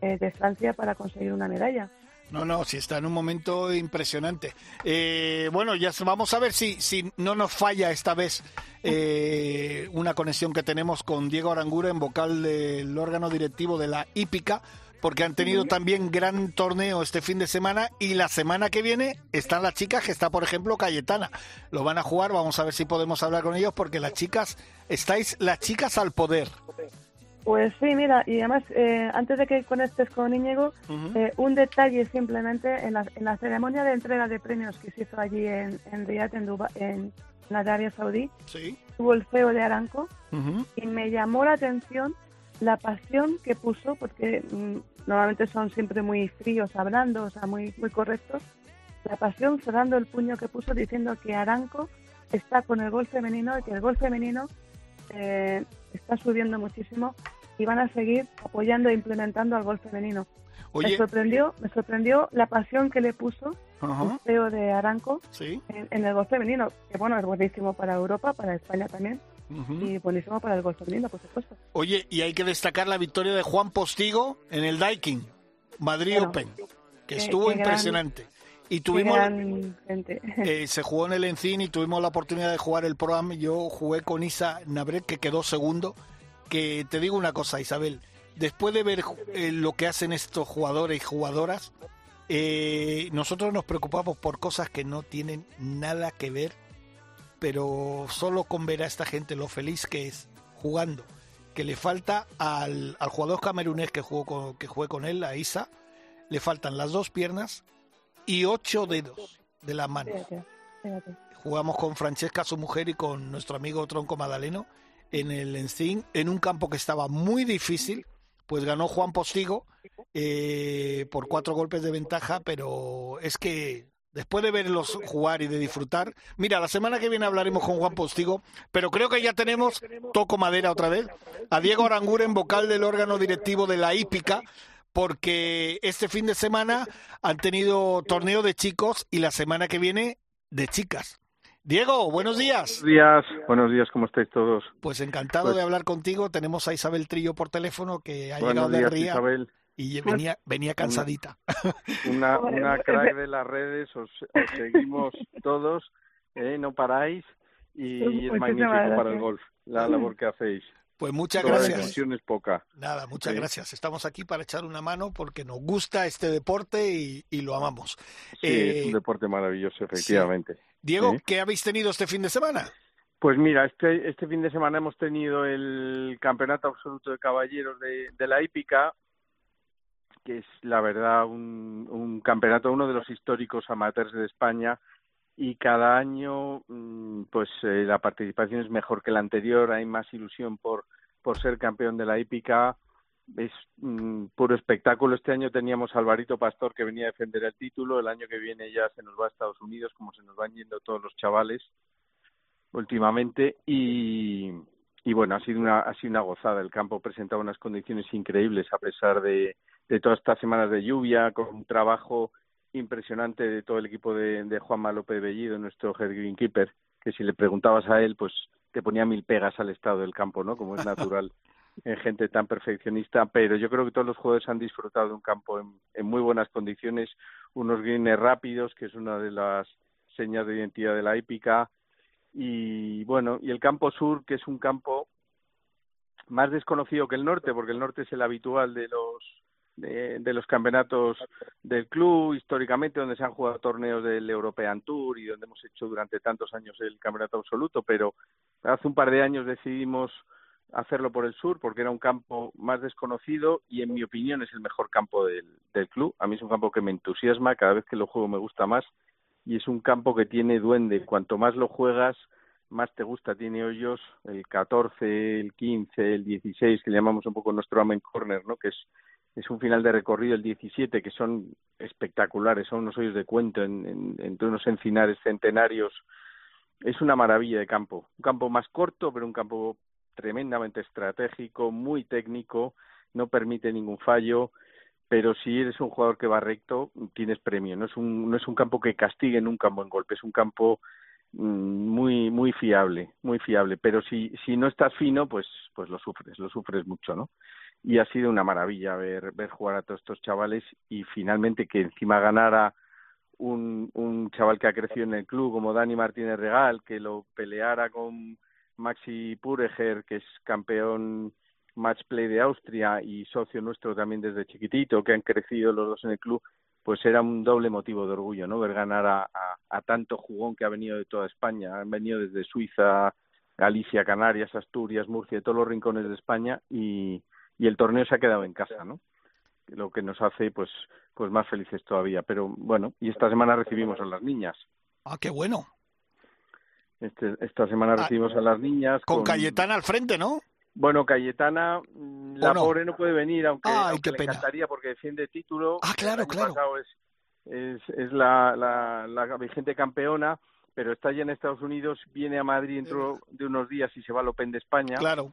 eh, de Francia para conseguir una medalla. No, no, sí está en un momento impresionante. Eh, bueno, ya vamos a ver si, si no nos falla esta vez eh, una conexión que tenemos con Diego Arangura en vocal del órgano directivo de la hípica, porque han tenido también gran torneo este fin de semana y la semana que viene están las chicas que está, por ejemplo, Cayetana. Lo van a jugar, vamos a ver si podemos hablar con ellos, porque las chicas, estáis las chicas al poder. Pues sí, mira, y además, eh, antes de que conectes con Íñigo, Ujú. eh, un detalle simplemente, en la, en la ceremonia de entrega de premios que se hizo allí en, en Riyadh, en, Duba- en, en Arabia Saudí, Sí. tuvo el CEO de Aranco y me llamó la atención la pasión que puso, porque mm, normalmente son siempre muy fríos hablando, o sea, muy, muy correctos, la pasión cerrando el puño que puso diciendo que Aranco está con el gol femenino y que el gol femenino eh, está subiendo muchísimo y van a seguir apoyando e implementando al gol femenino. Me sorprendió, me sorprendió la pasión que le puso ajá, el CEO de Aranco sí. en, en el gol femenino, que bueno, es buenísimo para Europa, para España también, y buenísimo para el golf femenino, por supuesto. Oye, y hay que destacar la victoria de Juan Postigo en el Daikin, Madrid Bueno, Open, que estuvo impresionante. Y tuvimos, eh, se jugó en el Encin y tuvimos la oportunidad de jugar el Pro Am. Yo jugué con Isa Nabret, que quedó segundo. Que te digo una cosa, Isabel, después de ver eh, lo que hacen estos jugadores y jugadoras, eh, nosotros nos preocupamos por cosas que no tienen nada que ver, pero solo con ver a esta gente lo feliz que es jugando, que le falta al, al jugador camerunés que jugó con, que jugué con él, a Isa, le faltan las dos piernas y ocho dedos de las manos. Fíjate, fíjate. Jugamos con Francesca, su mujer, y con nuestro amigo Tronco Madaleno en el Encin, en un campo que estaba muy difícil, pues ganó Juan Postigo eh, por cuatro golpes de ventaja, pero es que después de verlos jugar y de disfrutar, mira, la semana que viene hablaremos con Juan Postigo, pero creo que ya tenemos, toco madera otra vez, a Diego Aranguren, vocal del órgano directivo de la hípica, porque este fin de semana han tenido torneo de chicos y la semana que viene de chicas. Diego, buenos días. Buenos días, buenos días, ¿cómo estáis todos? Pues encantado Pues- de hablar contigo. Tenemos a Isabel Trillo por teléfono que ha llegado de Ría Isabel. y venía, venía cansadita. Una, una pues, crack de las redes, os, os seguimos todos, ¿eh? no paráis y es Muchísimas magnífico para el golf, la labor que hacéis. Pues muchas Toda la gracias. difusión es poca. Nada, muchas Sí. gracias. Estamos aquí para echar una mano porque nos gusta este deporte y, y lo amamos. Sí, Eh, es un deporte maravilloso, efectivamente. Diego, Sí. ¿qué habéis tenido este fin de semana? Pues mira, este, este fin de semana hemos tenido el Campeonato Absoluto de Caballeros de, de la hípica, que es la verdad un, un campeonato, uno de los históricos amateurs de España, y cada año mm, pues eh, la participación es mejor que la anterior, hay más ilusión por, por ser campeón de la hípica, es mm, puro espectáculo. Este año teníamos a Alvarito Pastor que venía a defender el título, el año que viene ya se nos va a Estados Unidos, como se nos van yendo todos los chavales últimamente y, y bueno, ha sido una ha sido una gozada. El campo presentaba unas condiciones increíbles a pesar de, de todas estas semanas de lluvia, con un trabajo impresionante de todo el equipo de, de Juanma López Bellido, nuestro head greenkeeper, que si le preguntabas a él, pues te ponía mil pegas al estado del campo, ¿no? Como es natural en gente tan perfeccionista, pero yo creo que todos los jugadores han disfrutado de un campo en, en muy buenas condiciones, unos greens rápidos, que es una de las señas de identidad de la hípica, y bueno, y el campo sur, que es un campo más desconocido que el norte, porque el norte es el habitual de los de, de los campeonatos del club históricamente donde se han jugado torneos del European Tour y donde hemos hecho durante tantos años el campeonato absoluto, pero hace un par de años decidimos hacerlo por el sur porque era un campo más desconocido y en mi opinión es el mejor campo del, del club. A mí es un campo que me entusiasma, cada vez que lo juego me gusta más y es un campo que tiene duende. Cuanto más lo juegas, más te gusta. Tiene hoyos el 14, el 15, el 16, que llamamos un poco nuestro amen corner, ¿no? Que es, es un final de recorrido el 17, que son espectaculares, son unos hoyos de cuento en, en, entre unos encinares centenarios. Es una maravilla de campo. Un campo más corto, pero un campo tremendamente estratégico, muy técnico, no permite ningún fallo pero si eres un jugador que va recto, tienes premio. No es un, no es un campo que castigue en un campo en golpe, es un campo muy muy fiable, muy fiable. Pero si, si no estás fino, pues, pues lo sufres, lo sufres mucho, ¿no? Y ha sido una maravilla ver, ver jugar a todos estos chavales y finalmente que encima ganara un, un chaval que ha crecido en el club como Dani Martínez Regal, que lo peleara con Maxi Pureger, que es campeón match play de Austria y socio nuestro también desde chiquitito, que han crecido los dos en el club, pues era un doble motivo de orgullo, ¿no? Ver ganar a, a, a tanto jugón que ha venido de toda España, han venido desde Suiza, Galicia, Canarias, Asturias, Murcia, de todos los rincones de España y, y el torneo se ha quedado en casa, ¿no? Lo que nos hace pues pues más felices todavía, pero bueno, y esta semana recibimos a las niñas. Ah, qué bueno. Este, esta semana recibimos a las niñas con, con Cayetana al frente, ¿no? Bueno, Cayetana, la no? pobre no puede venir, aunque, Ay, aunque le pena. encantaría porque defiende título. Ah, claro, claro. pasado es, es, es la, la, la vigente campeona, pero está ya en Estados Unidos, viene a Madrid dentro de unos días y se va al Open de España, Claro.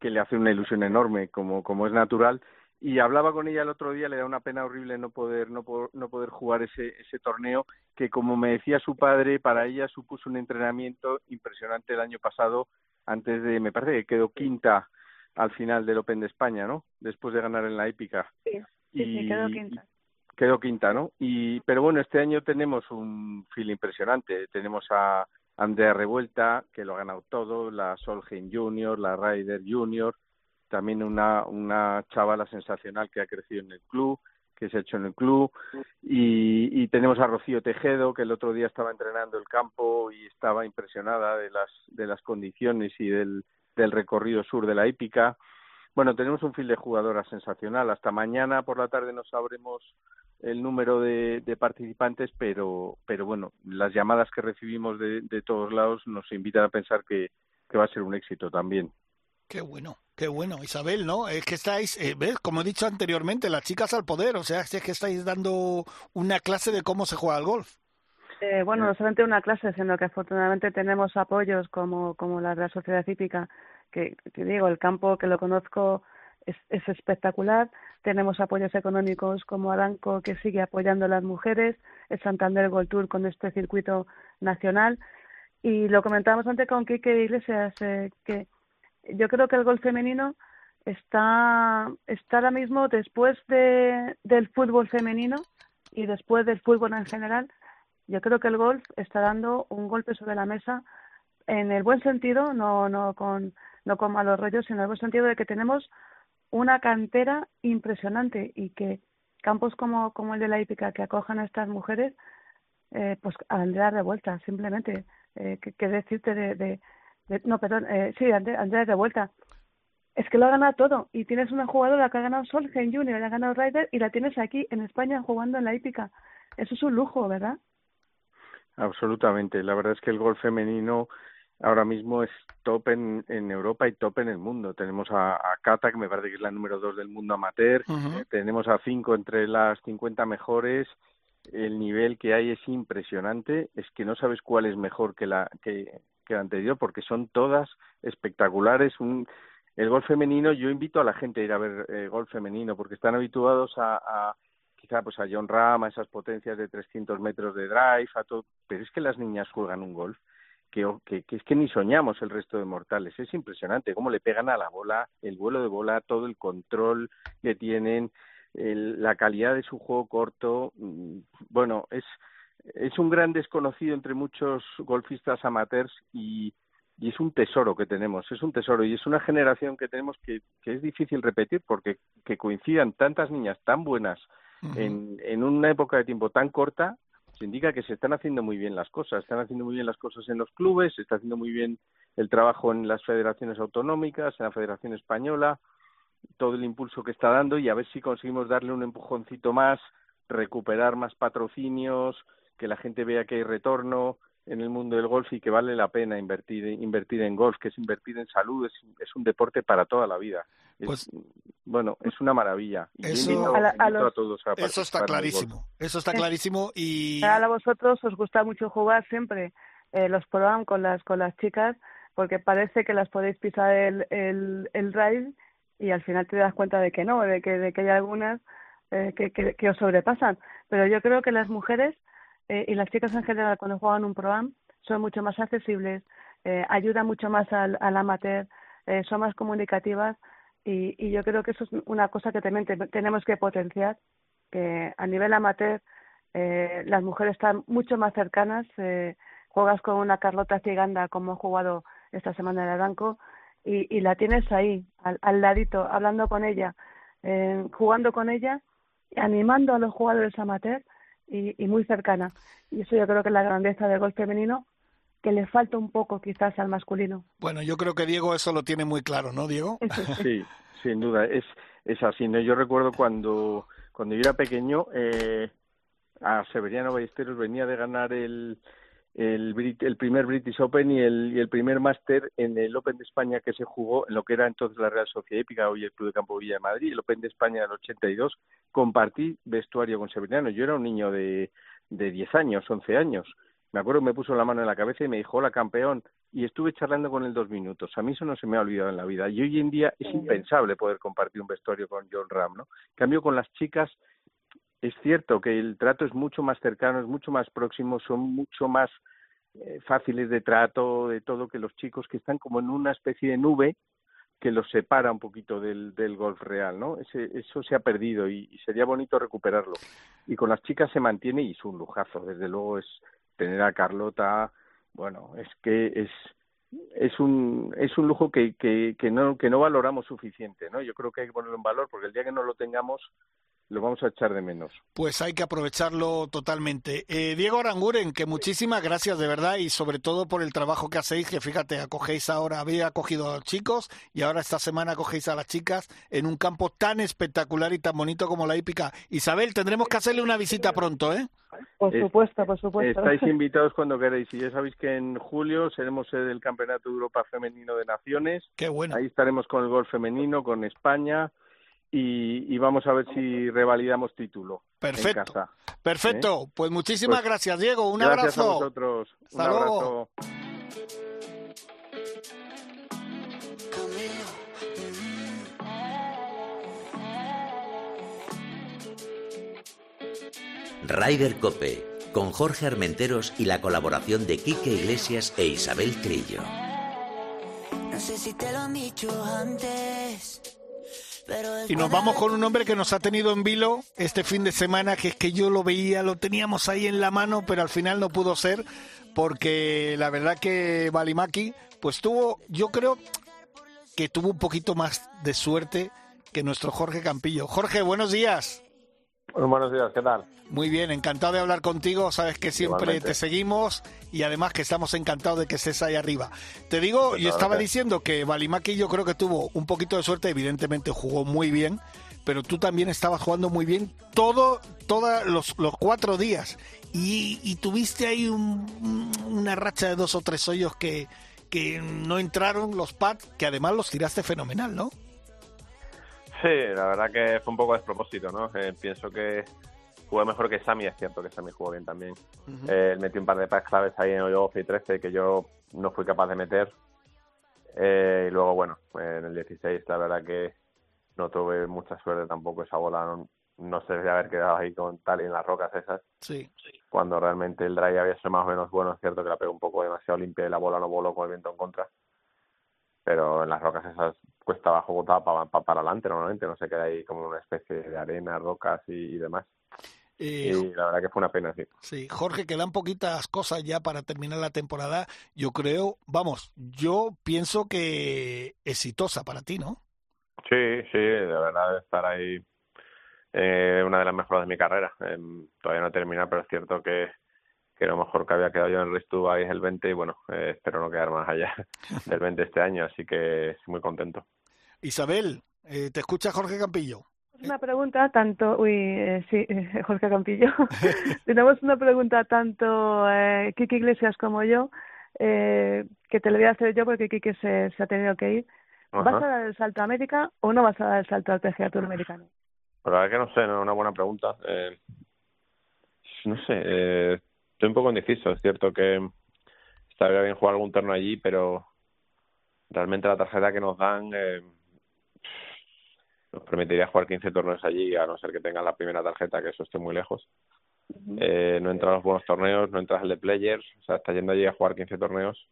que le hace una ilusión enorme, como, como es natural. y hablaba con ella el otro día, le da una pena horrible no poder no, no poder jugar ese ese torneo que como me decía su padre, para ella supuso un entrenamiento impresionante el año pasado antes de me parece que quedó quinta al final del Open de España, ¿no? Después de ganar en la épica. Sí, sí, quedó quinta. Quedó quinta, ¿no? Y pero bueno, este año tenemos un feel impresionante. Tenemos a Andrea Revuelta, que lo ha ganado todo, la Solheim Junior, la Ryder Junior, también una, una chavala sensacional que ha crecido en el club, que se ha hecho en el club, y, y tenemos a Rocío Tejedo, que el otro día estaba entrenando el campo y estaba impresionada de las, de las condiciones y del, recorrido sur de la hípica. Bueno, tenemos un fil de jugadoras sensacional. Hasta mañana por la tarde no sabremos el número de, de participantes, pero, pero bueno, las llamadas que recibimos de, de todos lados nos invitan a pensar que va a ser un éxito también. Qué bueno, qué bueno, Isabel, ¿no? Es que estáis, eh, ¿ves? Como he dicho anteriormente, las chicas al poder, o sea, es que estáis dando una clase de cómo se juega al golf. Eh, bueno, no solamente una clase, sino que afortunadamente tenemos apoyos como, como la la sociedad hípica, que, que digo, el campo que lo conozco es, es espectacular. Tenemos apoyos económicos como Aranco, que sigue apoyando a las mujeres, el Santander Gold Tour con este circuito nacional. Y lo comentábamos antes con Quique Iglesias, eh, que yo creo que el golf femenino está, está ahora mismo después de, del fútbol femenino y después del fútbol en general. Yo creo que el golf está dando un golpe sobre la mesa en el buen sentido, no, no, con, no con malos rollos, sino en el buen sentido de que tenemos una cantera impresionante y que campos como, como el de la hípica que acojan a estas mujeres, eh, pues Andrea de vuelta, simplemente. Eh, ¿Qué decirte de, de, no, perdón, eh, sí, Andrés de vuelta. Es que lo ha ganado todo. Y tienes una jugadora que ha ganado Solheim Junior, ha ganado Ryder y la tienes aquí en España jugando en la hípica. Eso es un lujo, ¿verdad? Absolutamente. La verdad es que el golf femenino ahora mismo es top en, en Europa y top en el mundo. Tenemos a, a Kata, que me parece que es la número dos del mundo amateur. Ujú. Tenemos a cinco entre las 50 mejores. El nivel que hay es impresionante. Es que no sabes cuál es mejor que la que, que la anterior porque son todas espectaculares. Un, el golf femenino, yo invito a la gente a ir a ver eh, golf femenino porque están habituados a, a quizá pues a John Ram, a esas potencias de 300 metros de drive, a todo, pero es que las niñas juegan un golf que, que, que es que ni soñamos el resto de mortales. Es impresionante cómo le pegan a la bola, el vuelo de bola, todo el control que tienen, el, la calidad de su juego corto. mm, Bueno, es, es un gran desconocido entre muchos golfistas amateurs y, y es un tesoro que tenemos, es un tesoro y es una generación que tenemos que, que es difícil repetir porque que coincidan tantas niñas tan buenas en, en una época de tiempo tan corta se indica que se están haciendo muy bien las cosas, están haciendo muy bien las cosas en los clubes, se está haciendo muy bien el trabajo en las federaciones autonómicas, en la Federación Española, todo el impulso que está dando y a ver si conseguimos darle un empujoncito más, recuperar más patrocinios, que la gente vea que hay retorno en el mundo del golf y que vale la pena invertir invertir en golf, que es invertir en salud, es, es un deporte para toda la vida. Es, Pues- bueno, es una maravilla. Eso- invito, A la- a invito los- todos a Eso está clarísimo, eso está Es- clarísimo y A vosotros os gusta mucho jugar siempre eh, los programas con las con las chicas porque parece que las podéis pisar el, el, el ride y al final te das cuenta de que no, de que, de que hay algunas eh, que, que, que os sobrepasan. Pero yo creo que las mujeres eh, y las chicas en general cuando juegan un programa son mucho más accesibles, eh, ayudan mucho más al, al amateur, eh, son más comunicativas y, y yo creo que eso es una cosa que también te- tenemos que potenciar, que a nivel amateur eh, las mujeres están mucho más cercanas. Eh, juegas con una Carlota Ciganda, como he jugado esta semana en el Aranco, y, y la tienes ahí, al, al ladito, hablando con ella, eh, jugando con ella, animando a los jugadores amateur y, y muy cercana. Y eso yo creo que es la grandeza del golf femenino, que le falta un poco quizás al masculino. bueno, yo creo que Diego eso lo tiene muy claro, ¿no, Diego? Sí, sin duda, es, es así. ¿no? Yo recuerdo cuando, cuando yo era pequeño, eh, a Severiano Ballesteros venía de ganar el, el, Brit- el primer British Open y el, y el primer Master en el Open de España que se jugó en lo que era entonces la Real Sociedad Hípica, hoy el Club de Campo Villa de Madrid, el Open de España del 82. Compartí vestuario con Severiano. Yo era un niño de, de 10 años, 11 años. me acuerdo me puso la mano en la cabeza y me dijo, hola campeón, y estuve charlando con él dos minutos. A mí eso no se me ha olvidado en la vida. Y hoy en día es impensable poder compartir un vestuario con John Ram, ¿no? En cambio, con las chicas es cierto que el trato es mucho más cercano, es mucho más próximo, son mucho más eh, fáciles de trato, de todo, que los chicos que están como en una especie de nube que los separa un poquito del, del golf real, ¿no? Ese, eso se ha perdido y, y sería bonito recuperarlo. Y con las chicas se mantiene y es un lujazo, desde luego es tener a Carlota, bueno, es que es es un es un lujo que, que, que no que no valoramos suficiente, ¿no? Yo creo que hay que ponerlo en valor porque el día que no lo tengamos lo vamos a echar de menos. Pues hay que aprovecharlo totalmente. Eh, Diego Aranguren, que muchísimas gracias de verdad y sobre todo por el trabajo que hacéis, que fíjate, acogéis ahora, había acogido a los chicos y ahora esta semana acogéis a las chicas en un campo tan espectacular y tan bonito como la hípica. Isabel, tendremos que hacerle una visita pronto, ¿eh? Por supuesto, por supuesto. Estáis invitados cuando queráis y ya sabéis que en julio seremos sede del Campeonato de Europa Femenino de Naciones. Qué bueno. Ahí estaremos con el golf femenino, con España y, y vamos a ver si revalidamos título. Perfecto. En casa. Perfecto. ¿Eh? Pues muchísimas Pues, gracias, Diego. Un Gracias abrazo. a vosotros. Un Hasta luego. abrazo. Ryder Cope, con Jorge Armenteros y la colaboración de Quique Iglesias e Isabel Trillo. No sé si te lo han dicho antes, Y nos vamos con un hombre que nos ha tenido en vilo este fin de semana, que es que yo lo veía, lo teníamos ahí en la mano, pero al final no pudo ser, porque la verdad que Balimaki, pues tuvo, yo creo que tuvo un poquito más de suerte que nuestro Jorge Campillo. Jorge, buenos días. Buenos días, ¿qué tal? Muy bien, encantado de hablar contigo. Sabes que siempre Igualmente. te seguimos y además que estamos encantados de que estés ahí arriba. Te digo, Pues yo estaba diciendo que Balimaki yo creo que tuvo un poquito de suerte, evidentemente jugó muy bien, pero tú también estabas jugando muy bien todo, todos los, los cuatro días y, y tuviste ahí un- una racha de dos o tres hoyos que, que no entraron los pads, que además los tiraste fenomenal, ¿no? Sí, la verdad que fue un poco despropósito, ¿no? Eh, pienso que jugué mejor que Sammy, es cierto que Sammy jugó bien también. Eh, él metió un par de pads claves ahí en hoyo 12 y 13 que yo no fui capaz de meter. Eh, y luego, bueno, en el 16 la verdad que no tuve mucha suerte tampoco. Esa bola no, no se debe haber quedado ahí con tal en las rocas esas. Sí. Cuando realmente el drive había sido más o menos bueno, es cierto que la pegó un poco demasiado limpia y la bola no voló con el viento en contra. Pero en las rocas esas cuesta abajo botada para, para, adelante normalmente, no se queda ahí como una especie de arena, rocas y, y demás. Eh, y la verdad que fue una pena, sí. Sí, Jorge, quedan poquitas cosas ya para terminar la temporada. Yo creo, vamos, yo pienso que exitosa para ti, ¿no? Sí, sí, de verdad estar ahí eh, una de las mejores de mi carrera. Eh, todavía no he terminado, pero es cierto que, que lo mejor que había quedado yo en el Dubai es el 20 y bueno, eh, espero no quedar más allá del 20 este año, así que estoy muy contento. Isabel, eh, ¿te escucha Jorge Campillo? Una pregunta tanto, uy, eh, sí, eh, Jorge Campillo. Tenemos una pregunta tanto eh, Kiki Iglesias como yo, eh, que te la voy a hacer yo porque Kiki se, se ha tenido que ir. ¿Vas Ajá. a dar el salto a América o no vas a dar el salto al PGA Tour americano? La verdad que no sé, no es una buena pregunta. Eh, no sé, eh, estoy un poco indeciso. Es cierto que estaría bien jugar algún torneo allí, pero realmente la tarjeta que nos dan eh, nos permitiría jugar 15 torneos allí, a no ser que tengan la primera tarjeta, que eso esté muy lejos. Eh, no entran los buenos torneos, no entras el de Players, o sea, estás yendo allí a jugar 15 torneos,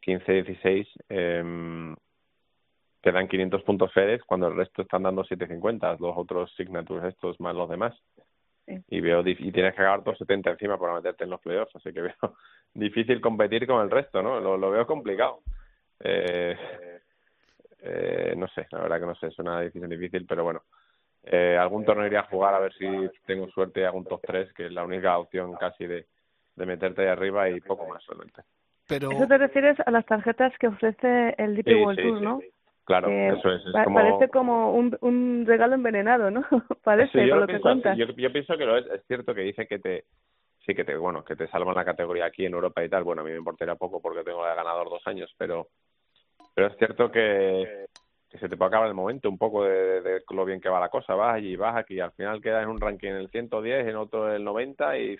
15, 16, eh, te dan 500 puntos FedEx cuando el resto están dando 750, los otros signatures estos más los demás. Sí. Y veo y tienes que acabar todos 70 encima para meterte en los playoffs, así que veo difícil competir con el resto, ¿no? Lo, lo veo complicado. Eh, eh, no sé, la verdad que no sé, es una decisión difícil, pero bueno. Eh, algún torneo iría a jugar a ver si tengo suerte y hago un top 3, que es la única opción casi de, de meterte ahí arriba y poco más solamente. Pero Eso te refieres a las tarjetas que ofrece el DP Sí, World sí, Tour, sí, ¿no? sí. Claro, Que eso es. es pa- como... Parece como un, un regalo envenenado, ¿no? parece, Sí, por lo lo que pienso cuentas. Yo, yo pienso que lo es. Es cierto que dice que te, sí que te, bueno, que te salvan la categoría aquí en Europa y tal. Bueno, a mí me importaría poco porque tengo de ganador dos años, pero, pero es cierto que, que se te puede acabar el momento un poco de, de- de lo bien que va la cosa. Vas allí, vas aquí, y al final quedas en un ranking en el 110, en otro en el 90 y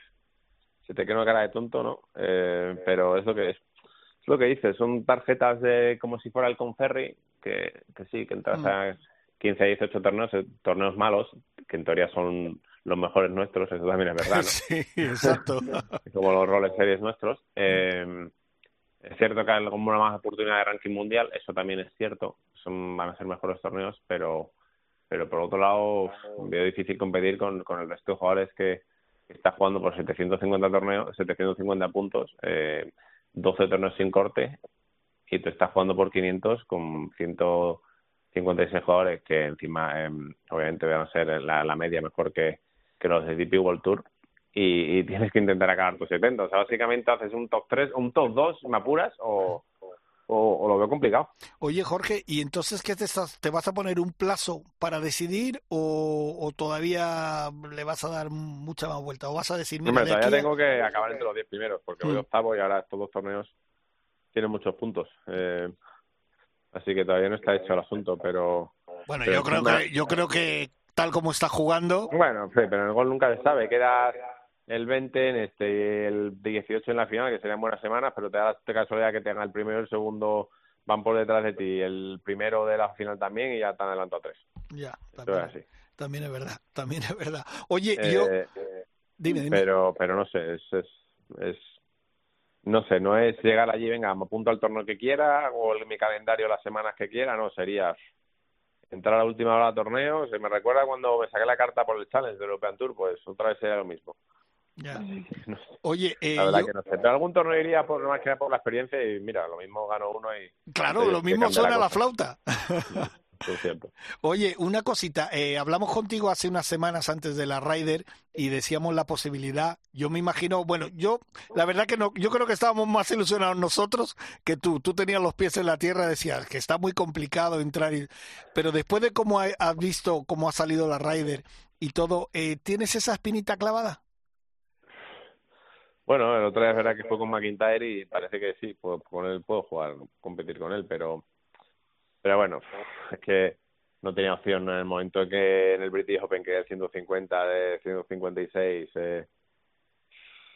se te queda una cara de tonto, ¿no? Eh, pero es lo que es, es lo que dices, son tarjetas de como si fuera el Conferri, que, que sí, que entras Mm. a 15 a 18 torneos, eh, torneos malos, que en teoría son los mejores nuestros, eso también es verdad, ¿no? Sí, exacto. como los roles series nuestros. Eh, es cierto que hay como una más oportunidad de ranking mundial, eso también es cierto, son van a ser mejores torneos, pero pero por otro lado veo difícil competir con, con el resto de jugadores que que está jugando por 750 torneos, 750 puntos, eh, 12 torneos sin corte y tú estás jugando por 500 con 156 jugadores que encima eh, obviamente van a ser la, la media mejor que, que los de DP World Tour y, y tienes que intentar acabar tus 70. O sea, básicamente haces un top 3, un top 2, me apuras, o, o, o lo veo complicado. Oye, Jorge, ¿y entonces qué te estás, te vas a poner un plazo para decidir o, o todavía le vas a dar mucha más vuelta? ¿O vas a decir, mira, Hombre, de todavía aquí a- tengo que acabar entre los 10 primeros, porque voy Mm. octavo y ahora estos dos torneos tienen muchos puntos. Eh, así que todavía no está hecho el asunto, pero... Bueno, pero yo creo que yo creo que tal como está jugando, Bueno, sí, pero en el gol nunca se sabe. Queda el 20 en este y el 18 en la final, que serían buenas semanas, pero te da casualidad que tenga el primero y el segundo van por detrás de ti, el primero de la final también y ya te han adelantado tres. ya, Eso es también, así. también es verdad, también es verdad. Oye, Eh, yo, eh, dime, dime. pero pero no sé, es, es, es no sé, no es llegar allí, venga, me apunto al torneo que quiera o en mi calendario las semanas que quiera, no, sería entrar a la última hora al torneo, se me recuerda cuando me saqué la carta por el Challenge del European Tour, pues otra vez sería lo mismo. Ya. No sé. Oye, eh, La verdad yo- que no sé. Pero algún torneo iría por más que nada por la experiencia y mira, lo mismo gano uno y... claro, lo mismo suena la cosa. flauta. Por cierto. Oye, una cosita, eh, hablamos contigo hace unas semanas antes de la Ryder y decíamos la posibilidad, yo me imagino, bueno, yo la verdad que no, yo creo que estábamos más ilusionados nosotros que tú, tú tenías los pies en la tierra, decías que está muy complicado entrar, y- pero después de cómo ha- has visto cómo ha salido la Ryder y todo, eh, ¿tienes esa espinita clavada? Bueno, el otro día es verdad que fue con McIntyre y parece que sí, puedo, con él puedo jugar, competir con él, pero pero bueno, es que no tenía opción en el momento en que en el British Open que el 150 de 156, eh,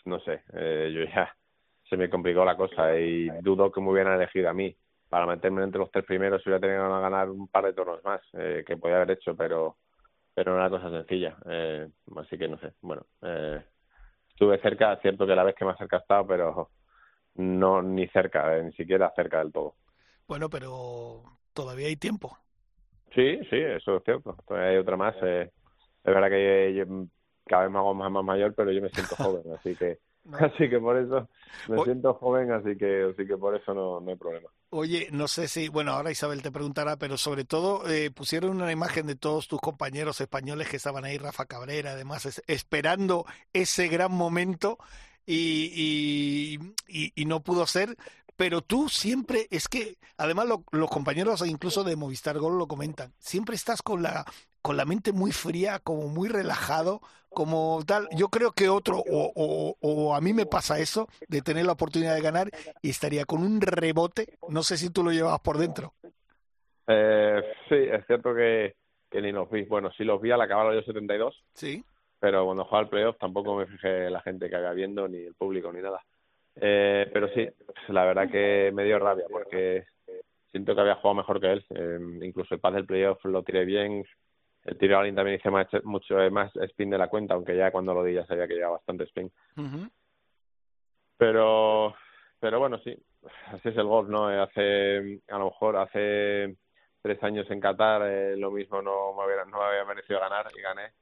no sé, eh, yo ya se me complicó la cosa y dudo que me hubieran elegido a mí para meterme entre los tres primeros hubiera tenido que ganar un par de tornos más, eh, que podía haber hecho, pero pero no era cosa sencilla, eh, así que no sé, bueno, eh, estuve cerca, cierto que la vez que más cerca he estado, pero no ni cerca, eh, ni siquiera cerca del todo. Bueno, pero todavía hay tiempo. Sí, sí, eso es cierto. Todavía hay otra más. eh, es verdad que yo, yo cada vez me hago más, más mayor, pero yo me siento joven, así que así que por eso me siento joven, así que así que por eso no, no hay problema. Oye, no sé si, bueno, ahora Isabel te preguntará, pero sobre todo eh, pusieron una imagen de todos tus compañeros españoles que estaban ahí, Rafa Cabrera, además, es- esperando ese gran momento y, y, y- y no pudo ser. Pero tú siempre, es que, además lo- los compañeros incluso de Movistar Gol lo comentan, siempre estás con la, con la mente muy fría, como muy relajado, como tal. Yo creo que otro, o, o, o a mí me pasa eso, de tener la oportunidad de ganar y estaría con un rebote, no sé si tú lo llevabas por dentro. Eh, sí, es cierto que, que ni los vi. Bueno, sí los vi al acabar los 72, Sí. pero cuando jugaba el playoff tampoco me fijé la gente que había viendo, ni el público, ni nada. Eh, pero sí, la verdad que me dio rabia porque siento que había jugado mejor que él. Eh, incluso el pad del playoff lo tiré bien. El tiro al también hice más, mucho más spin de la cuenta, aunque ya cuando lo di ya sabía que llevaba bastante spin. Pero, pero bueno, sí, así es el golf, ¿no? Eh, Hace, a lo mejor hace tres años en Qatar eh, lo mismo no me hubiera, no me había merecido ganar y gané.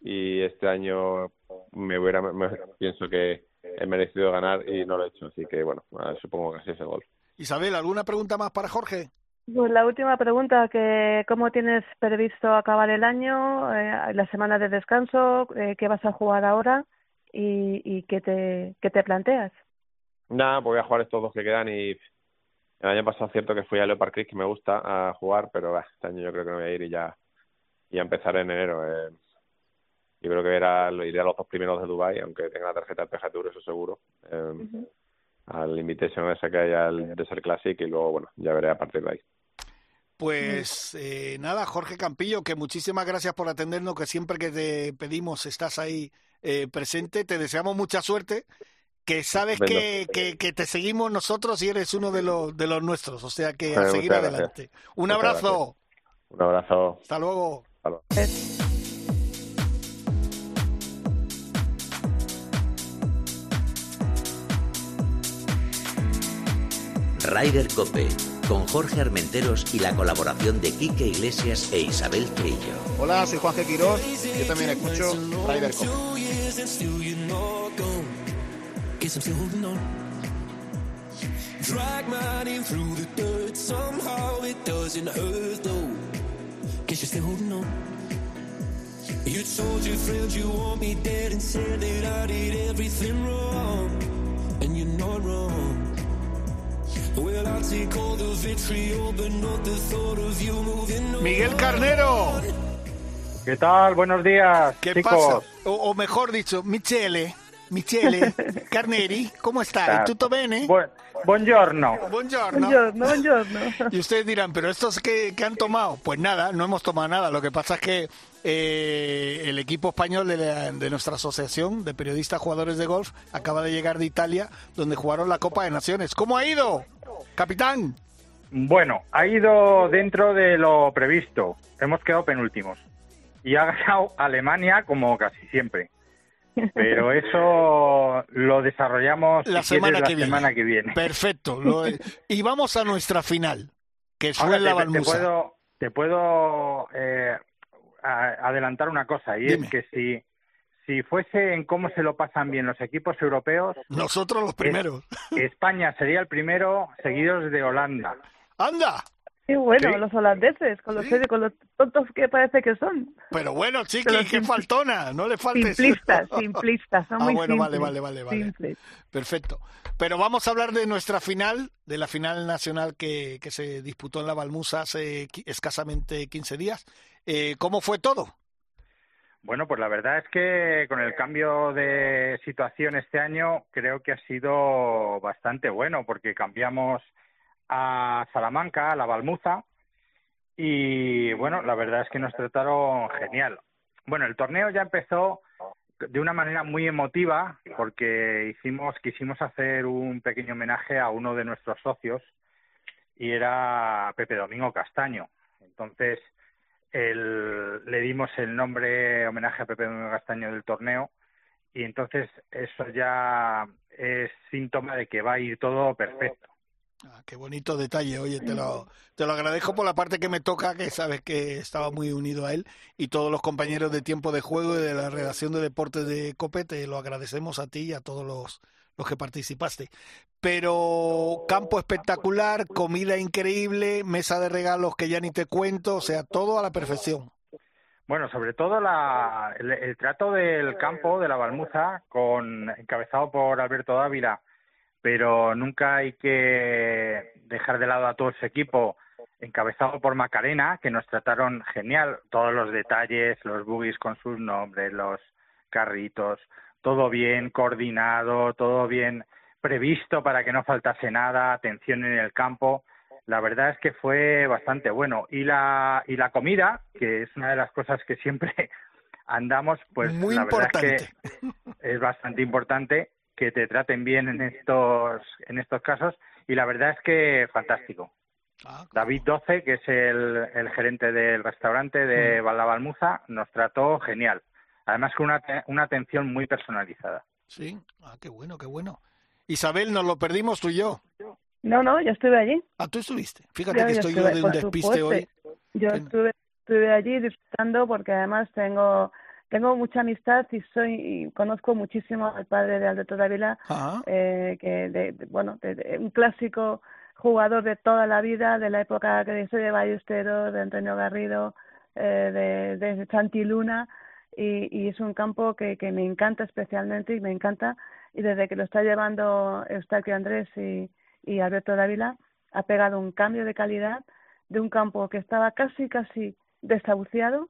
Y este año me hubiera, me- pienso que he merecido ganar y no lo he hecho. Así que bueno, eh, supongo que así es el golf. Isabel, ¿alguna pregunta más para Jorge? Pues la última pregunta, que ¿cómo tienes previsto acabar el año, eh, la semana de descanso, eh, qué vas a jugar ahora y, y qué, te, qué te planteas? Nada, pues voy a jugar estos dos que quedan y el año pasado es cierto que fui a Leopard Creek, que me gusta a jugar, pero bah, este año yo creo que no voy a ir y ya, ya empezaré en enero. Eh. Yo creo que era, lo iré a los dos primeros de Dubai, aunque tenga la tarjeta de PGA Tour, eso seguro. Eh, Al Invitation ese que hay al Desert Classic y luego, bueno, ya veré a partir de ahí. Pues eh, nada, Jorge Campillo, que muchísimas gracias por atendernos, que siempre que te pedimos estás ahí eh, presente. Te deseamos mucha suerte. Que sabes que, que, que te seguimos nosotros y eres uno de los, de los nuestros. O sea que a Muchas seguir gracias. adelante. Un Muchas abrazo. Un abrazo. Hasta luego. Hasta luego. Ryder Cope, con Jorge Armenteros y la colaboración de Quique Iglesias e Isabel Trillo. Hola, soy Juan G. Quirós. Yo también escucho holding on. Drag my name through the dirt. Somehow it doesn't hurt though. Guess you're still holding on. You told your friends you want me dead and said that I did everything wrong. And you're not wrong. Miguel Carnero. ¿Qué tal? Buenos días, ¿Qué chicos. pasa? O, o mejor dicho, Michele. Michele Carneri, ¿cómo está? Ah, ¿Tutto bene? Bu- buongiorno. Buongiorno. Buongiorno, buongiorno. Y ustedes dirán, ¿pero estos qué, qué han tomado? Pues nada, no hemos tomado nada. Lo que pasa es que eh, el equipo español de, la- de nuestra asociación de periodistas jugadores de golf acaba de llegar de Italia, donde jugaron la Copa de Naciones. ¿Cómo ha ido, capitán? Bueno, ha ido dentro de lo previsto. Hemos quedado penúltimos. Y ha ganado Alemania como casi siempre. Pero eso lo desarrollamos La si semana que viene. semana que viene. Perfecto. Lo- y vamos a nuestra final, que fue la te, te Balmusa. puedo, te puedo eh, a- adelantar una cosa, y Dime. es que si, si fuese en cómo se lo pasan bien los equipos europeos, Nosotros los primeros. España sería el primero, seguidos de Holanda. ¡Anda! Qué bueno, Sí. los holandeses, con los, con los tontos que parece que son. Pero bueno, chiqui, Pero qué faltona, no le faltes. Simplistas, simplistas, son Ah, muy bueno, vale, simples, vale, vale, vale. simples. Perfecto. Pero vamos a hablar de nuestra final, de la final nacional que, que se disputó en la Balmusa hace escasamente 15 días. Eh, ¿Cómo fue todo? Bueno, pues la verdad es que con el cambio de situación este año creo que ha sido bastante bueno porque cambiamos a Salamanca, a la Balmuza y bueno, la verdad es que nos trataron genial. Bueno, el torneo ya empezó de una manera muy emotiva porque hicimos quisimos hacer un pequeño homenaje a uno de nuestros socios y era Pepe Domingo Castaño. Entonces, le dimos el nombre homenaje a Pepe Domingo Castaño del torneo y entonces eso ya es síntoma de que va a ir todo perfecto. Ah, qué bonito detalle, oye, te lo, te lo agradezco por la parte que me toca, que sabes que estaba muy unido a él y todos los compañeros de tiempo de juego y de la redacción de deportes de COPE, te lo agradecemos a ti y a todos los, los que participaste. Pero campo espectacular, comida increíble, mesa de regalos que ya ni te cuento, o sea, todo a la perfección. Bueno, sobre todo la, el, el trato del campo de la Balmuza, con encabezado por Alberto Dávila, pero nunca hay que dejar de lado a todo ese equipo, encabezado por Macarena, que nos trataron genial, todos los detalles, los buggies con sus nombres, los carritos, todo bien coordinado, todo bien previsto para que no faltase nada, atención en el campo. La verdad es que fue bastante bueno. Y la, y la comida, que es una de las cosas que siempre andamos, pues Muy la verdad es que es bastante importante que te traten bien en estos, en estos casos. Y la verdad es que fantástico. Ah, David Doce, que es el, el gerente del restaurante de Mm. Balmuza, nos trató genial. Además con una, una atención muy personalizada. Sí, ah, qué bueno, qué bueno. Isabel, nos lo perdimos tú y yo. No, no, yo estuve allí. Ah, tú estuviste. Fíjate Yo- que yo estoy yo estuve, de un despiste supuesto. hoy. Yo estuve, estuve allí disfrutando porque además tengo tengo mucha amistad y soy y conozco muchísimo al padre de Alberto Dávila, Ah, eh, que de, de- bueno, de- un clásico jugador de toda la vida, de la época que soy de Ballesteros, de Antonio Garrido, eh, de, de Santi Luna, y, y es un campo que, que me encanta especialmente y me encanta, y desde que lo está llevando Eustaquio Andrés y, y Alberto Dávila, ha pegado un cambio de calidad de un campo que estaba casi, casi desahuciado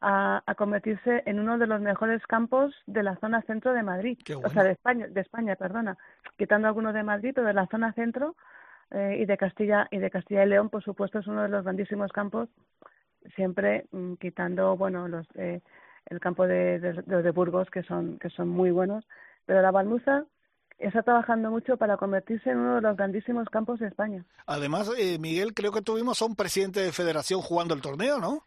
a, a convertirse en uno de los mejores campos de la zona centro de Madrid, o sea, de España, de España, perdona, quitando algunos de Madrid, pero de la zona centro eh, y de Castilla y de Castilla y León, por supuesto, es uno de los grandísimos campos, siempre mm, quitando, bueno, los eh, el campo de, de, de Burgos, que son, que son muy buenos. Pero la Balmuza está trabajando mucho para convertirse en uno de los grandísimos campos de España. Además, eh, Miguel, creo que tuvimos a un presidente de federación jugando el torneo, ¿no?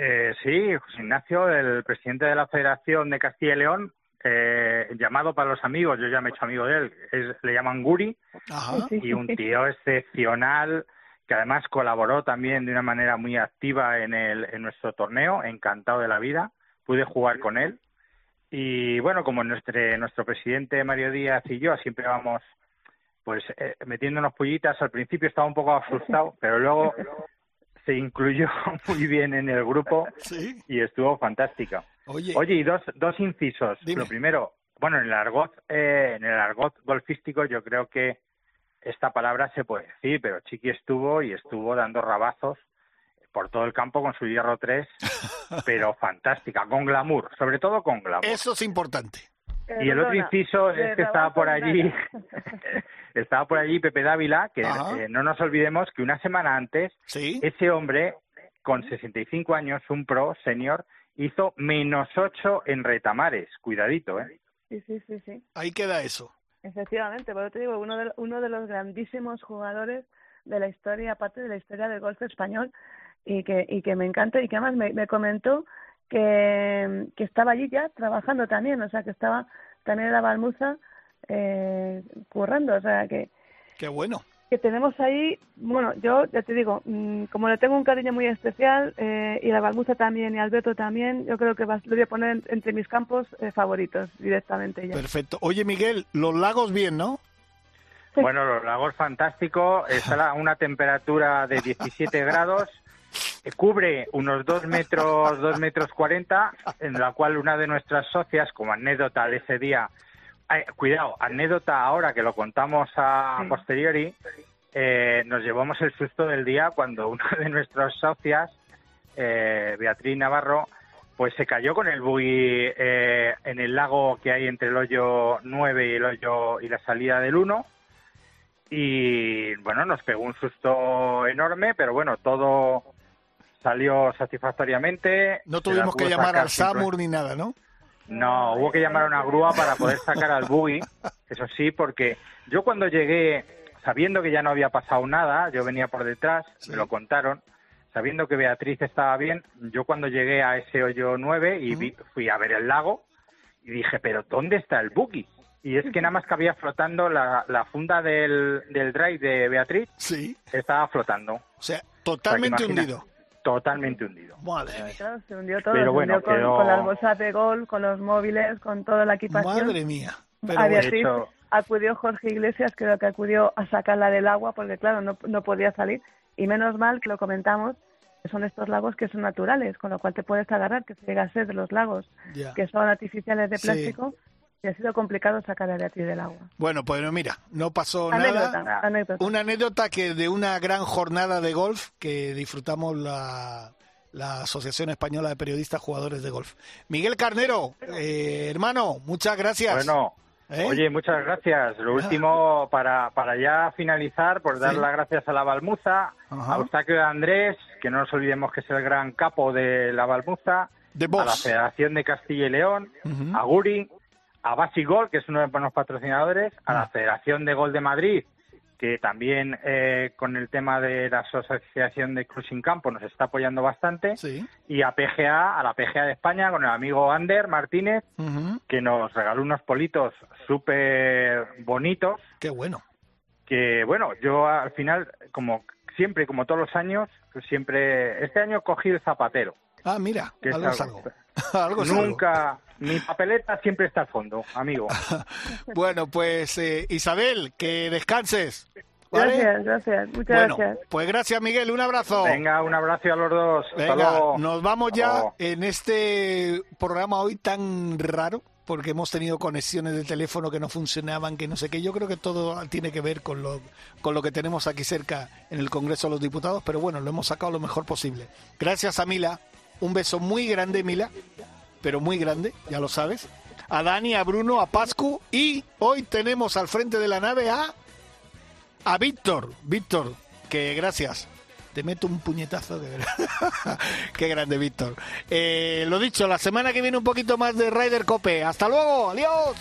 Eh, sí, José Ignacio, el presidente de la Federación de Castilla y León, eh, llamado para los amigos, yo ya me he hecho amigo de él, es, le llaman Guri, Ajá. y un tío excepcional que además colaboró también de una manera muy activa en, el, en nuestro torneo, encantado de la vida, pude jugar con él. Y bueno, como nuestro, nuestro presidente Mario Díaz y yo siempre vamos pues eh, metiéndonos pullitas, al principio estaba un poco asustado, pero luego se incluyó muy bien en el grupo Sí. y estuvo fantástica. Oye, Oye, y dos, dos incisos. Dime. Lo primero, bueno, en el argot, eh, en el argot golfístico yo creo que esta palabra se puede decir, pero Chiqui estuvo y estuvo dando rabazos por todo el campo con su hierro 3, pero fantástica, con glamour, sobre todo con glamour. eso es importante. Y el otro inciso es que estaba por allí, estaba por allí Pepe Dávila, que eh, no nos olvidemos que una semana antes Sí. ese hombre, con 65 años, un pro senior, hizo menos 8 en retamares. Cuidadito, ¿eh? Sí, sí, sí, sí. Ahí queda eso. Efectivamente, por eso te digo, uno de, uno de los grandísimos jugadores de la historia, aparte de la historia del golf español, y que, y que me encanta, y que además me, me comentó que, que estaba allí ya trabajando también, o sea, que estaba también en la Balmuza eh, currando, o sea, que, Qué bueno. que tenemos ahí, bueno, yo ya te digo, mm, como le tengo un cariño muy especial, eh, y la Balmuza también, y Alberto también, yo creo que va- lo voy a poner en- entre mis campos eh, favoritos directamente ya. Perfecto. Oye, Miguel, los lagos bien, ¿no? Bueno, los lagos fantástico, está a una temperatura de 17 grados, cubre unos 2 metros, 2 metros 40, en la cual una de nuestras socias, como anécdota de ese día, eh, cuidado, anécdota ahora que lo contamos a Sí. posteriori, eh, nos llevamos el susto del día cuando una de nuestras socias, eh, Beatriz Navarro, pues se cayó con el buggy eh, en el lago que hay entre el hoyo 9 y el hoyo y la salida del 1 y bueno, nos pegó un susto enorme, pero bueno, todo salió satisfactoriamente. No tuvimos que llamar al SAMUR ni nada, ¿no? no, hubo que llamar a una grúa para poder sacar al buggy, eso sí, porque yo cuando llegué, sabiendo que ya no había pasado nada, yo venía por detrás, me lo contaron, sabiendo que Beatriz estaba bien, yo cuando llegué a ese hoyo 9 y vi- fui a ver el lago y dije, pero ¿dónde está el buggy? Y es que nada más que había flotando la, la funda del, del drive de Beatriz, Sí. estaba flotando. O sea, totalmente hundido. Totalmente hundido. Madre mía. Se hundió todo, Pero se bueno, hundió con, quedó- con las bolsas de gol, con los móviles, con toda la equipación. Madre mía. Pero a. Beatriz hecho- acudió Jorge Iglesias, creo que acudió a sacarla del agua porque claro, no, no podía salir. Y menos mal que lo comentamos, que son estos lagos que son naturales, con lo cual te puedes agarrar, que se llega a ser de los lagos que son artificiales de Sí. Y ha sido complicado sacar a Beatriz del agua. Bueno, pues mira, no pasó Anécdota, nada. anécdota. Una anécdota que de una gran jornada de golf que disfrutamos la, la Asociación Española de Periodistas Jugadores de Golf. Miguel Carnero, eh, hermano, muchas gracias. Bueno, ¿Eh? oye, muchas gracias. Lo último, para, para ya finalizar, por dar Sí. las gracias a la Balmuza, Ajá. a Eustaquio de Andrés, que no nos olvidemos que es el gran capo de la Balmuza, a la. Federación de Castilla y León, a Guri, a Basigol, que es uno de los patrocinadores, a Ah. la Federación de Gol de Madrid, que también eh, con el tema de la Asociación de Cruising Campo nos está apoyando bastante, Sí. y a PGA, a la PGA de España, con el amigo Ander Martínez, que nos regaló unos politos súper bonitos, Qué bueno. que bueno, yo al final, como siempre, como todos los años, siempre, este año cogí el zapatero. Ah, mira, que es algo es algo- algo. Algo es algo. Nunca, mi papeleta siempre está al fondo, amigo. Bueno, pues eh, Isabel, que descanses. ¿vale? Gracias, gracias, muchas Bueno, gracias. pues gracias Miguel, un abrazo. Venga, un abrazo a los dos. Hasta Venga, luego. nos vamos Hasta ya luego. en este programa hoy tan raro, porque hemos tenido conexiones de teléfono que no funcionaban, que no sé qué. Yo creo que todo tiene que ver con lo, con lo que tenemos aquí cerca en el Congreso de los Diputados, pero bueno, lo hemos sacado lo mejor posible. Gracias a Mila, un beso muy grande, Mila, pero muy grande, ya lo sabes. A Dani, a Bruno, a Pascu y hoy tenemos al frente de la nave a, a Víctor. Víctor, que gracias. te meto un puñetazo de verdad. Qué grande, Víctor. Eh, lo dicho, la semana que viene un poquito más de Ryder Cope. Hasta luego, adiós.